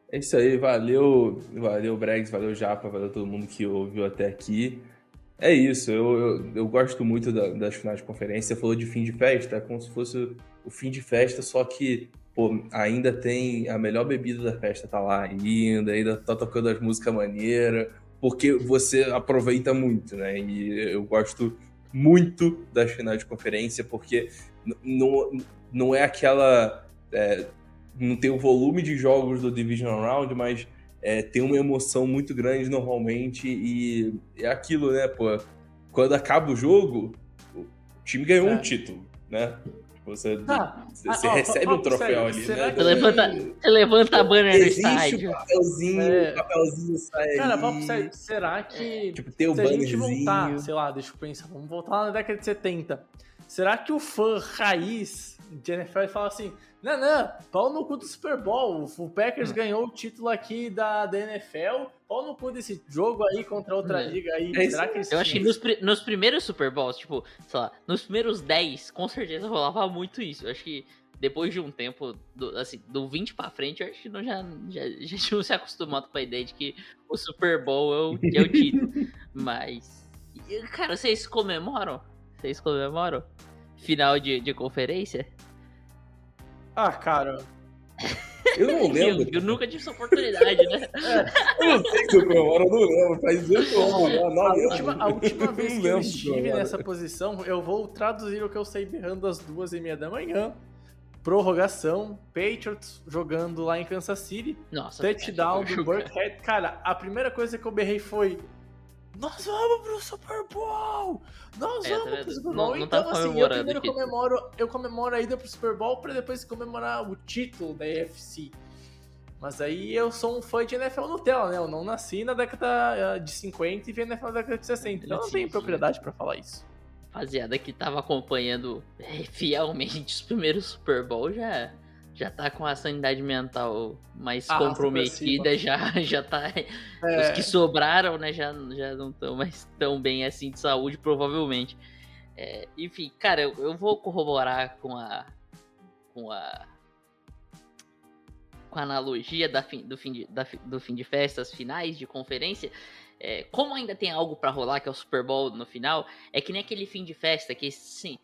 C: É isso aí, valeu, valeu Bregs, valeu Japa, valeu todo mundo que ouviu até aqui. É isso, eu, eu, eu gosto muito da, das finais de conferência. Você falou de fim de festa, é como se fosse o fim de festa, só que pô, ainda tem a melhor bebida da festa tá lá ainda, ainda tá tocando as músicas maneiras, porque você aproveita muito, né? E eu gosto muito das finais de conferência, porque não, não é aquela. É, não tem o volume de jogos do Division Round, mas é, tem uma emoção muito grande normalmente, e é aquilo, né, pô? Quando acaba o jogo, o time ganhou é. um título, né? Você, ah, você ah, recebe um troféu sério, ali, né?
B: Você levanta, você levanta a banner no estádio.
C: Um papelzinho, é. papelzinho sai
A: Cara, papo sério, será que. É, tipo, tem o se a gente voltar, sei lá, deixa eu pensar, vamos voltar lá na década de 70. Será que o fã raiz de NFL fala assim: não, não, pau no cu do Super Bowl. O Packers hum. ganhou o título aqui da, da NFL. Pau no cu desse jogo aí contra outra hum. liga aí. É Será que
B: Eu acho que nos, nos primeiros Super Bowls, tipo, sei lá, nos primeiros 10, com certeza rolava muito isso. Eu acho que depois de um tempo, do, assim, do 20 pra frente, eu acho que não já, já, [LAUGHS] já tinham se acostumado com a ideia de que o Super Bowl é o, é o título. [LAUGHS] Mas, cara, vocês comemoram? Vocês comemoram? Final de, de conferência?
A: Ah, cara.
C: Eu não [LAUGHS] lembro.
B: Eu, eu, nunca tive essa oportunidade, né? [LAUGHS]
C: É, eu não sei se eu comemoro, eu não lembro. Faz 18 anos. Não,
A: a, última, a última [LAUGHS] vez que eu estive nessa posição, eu vou traduzir o que eu sei berrando às duas e meia da manhã. Prorrogação, Patriots jogando lá em Kansas City.
B: Nossa,
A: touchdown do Burkhead. Cara, a primeira coisa que eu berrei foi nós vamos pro Super Bowl! Nós é, vamos pro Super Bowl! Não, então, não tá assim, eu primeiro comemoro, eu comemoro a ida pro Super Bowl pra depois comemorar o título da EFC. Mas aí eu sou um fã de NFL Nutella, né? Eu não nasci na década eh, de 50 e vi NFL na década de 60. Então eu não tenho propriedade para falar isso.
B: Rapaziada que tava acompanhando eh, fielmente os primeiros Super Bowl já já tá com a sanidade mental mais ah, comprometida, já, [LAUGHS] já tá. É. Os que sobraram, né, já, já não estão mais tão bem assim de saúde, provavelmente. É, enfim, cara, eu, eu, vou corroborar com a. com a. com a analogia da fim, do, fim de, da, do fim de festas finais de conferência. É, como ainda tem algo para rolar, que é o Super Bowl no final, é que nem aquele fim de festa que, sim,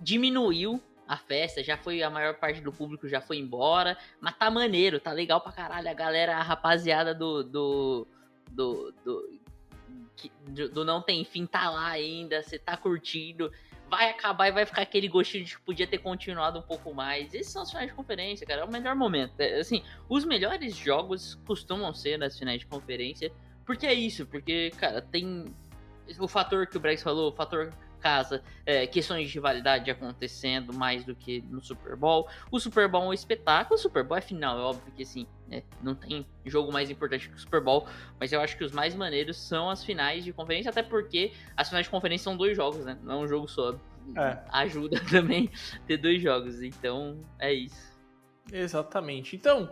B: diminuiu a festa, já foi a maior parte do público já foi embora, mas tá maneiro, tá legal pra caralho, a galera, a rapaziada do do do, do, do, do não tem fim tá lá ainda, você tá curtindo, vai acabar e vai ficar aquele gostinho de que podia ter continuado um pouco mais. Esses são os finais de conferência, cara, é o melhor momento. É, assim, os melhores jogos costumam ser nas finais de conferência, porque é isso, porque, cara, tem o fator que o Brex falou, o fator casa, é, questões de rivalidade acontecendo mais do que no Super Bowl. O Super Bowl é um espetáculo, o Super Bowl é final, é óbvio que assim, né, não tem jogo mais importante que o Super Bowl, mas eu acho que os mais maneiros são as finais de conferência, até porque as finais de conferência são dois jogos, né? Não é um jogo só. É. Ajuda [LAUGHS] também ter dois jogos, então é isso.
A: Exatamente. Então,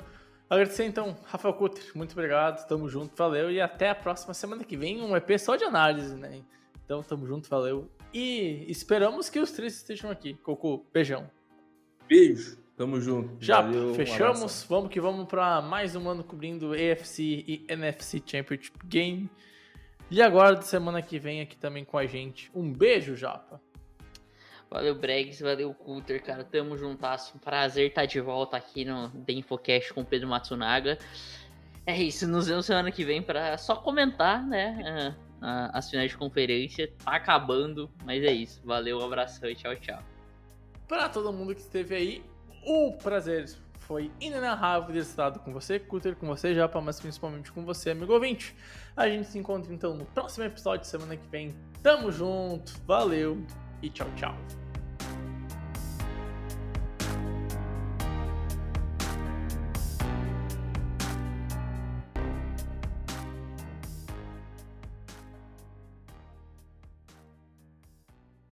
A: agradecer então, Rafael Cutter, muito obrigado, tamo junto, valeu e até a próxima semana que vem, um EP só de análise, né? Então, tamo junto, valeu e esperamos que os três estejam aqui. Cocô, beijão.
C: Beijo. Tamo junto.
A: Já Valeu, fechamos. Um vamos que vamos para mais um ano cobrindo AFC e NFC Championship Game. E agora, de semana que vem, aqui também com a gente. Um beijo, Japa.
B: Valeu, Bregs. Valeu, Coulter, cara. Tamo juntasso. Prazer estar de volta aqui no The Infocast com o Pedro Matsunaga. É isso. Nos vemos semana que vem para só comentar, né? As finais de conferência. Tá acabando, mas é isso. Valeu, um abração e tchau, tchau.
A: Para todo mundo que esteve aí, o prazer foi inenarrável ter estado com você, Cutter, com você, Japa, mas principalmente com você, amigo ouvinte. A gente se encontra então no próximo episódio, semana que vem. Tamo junto, valeu e tchau, tchau.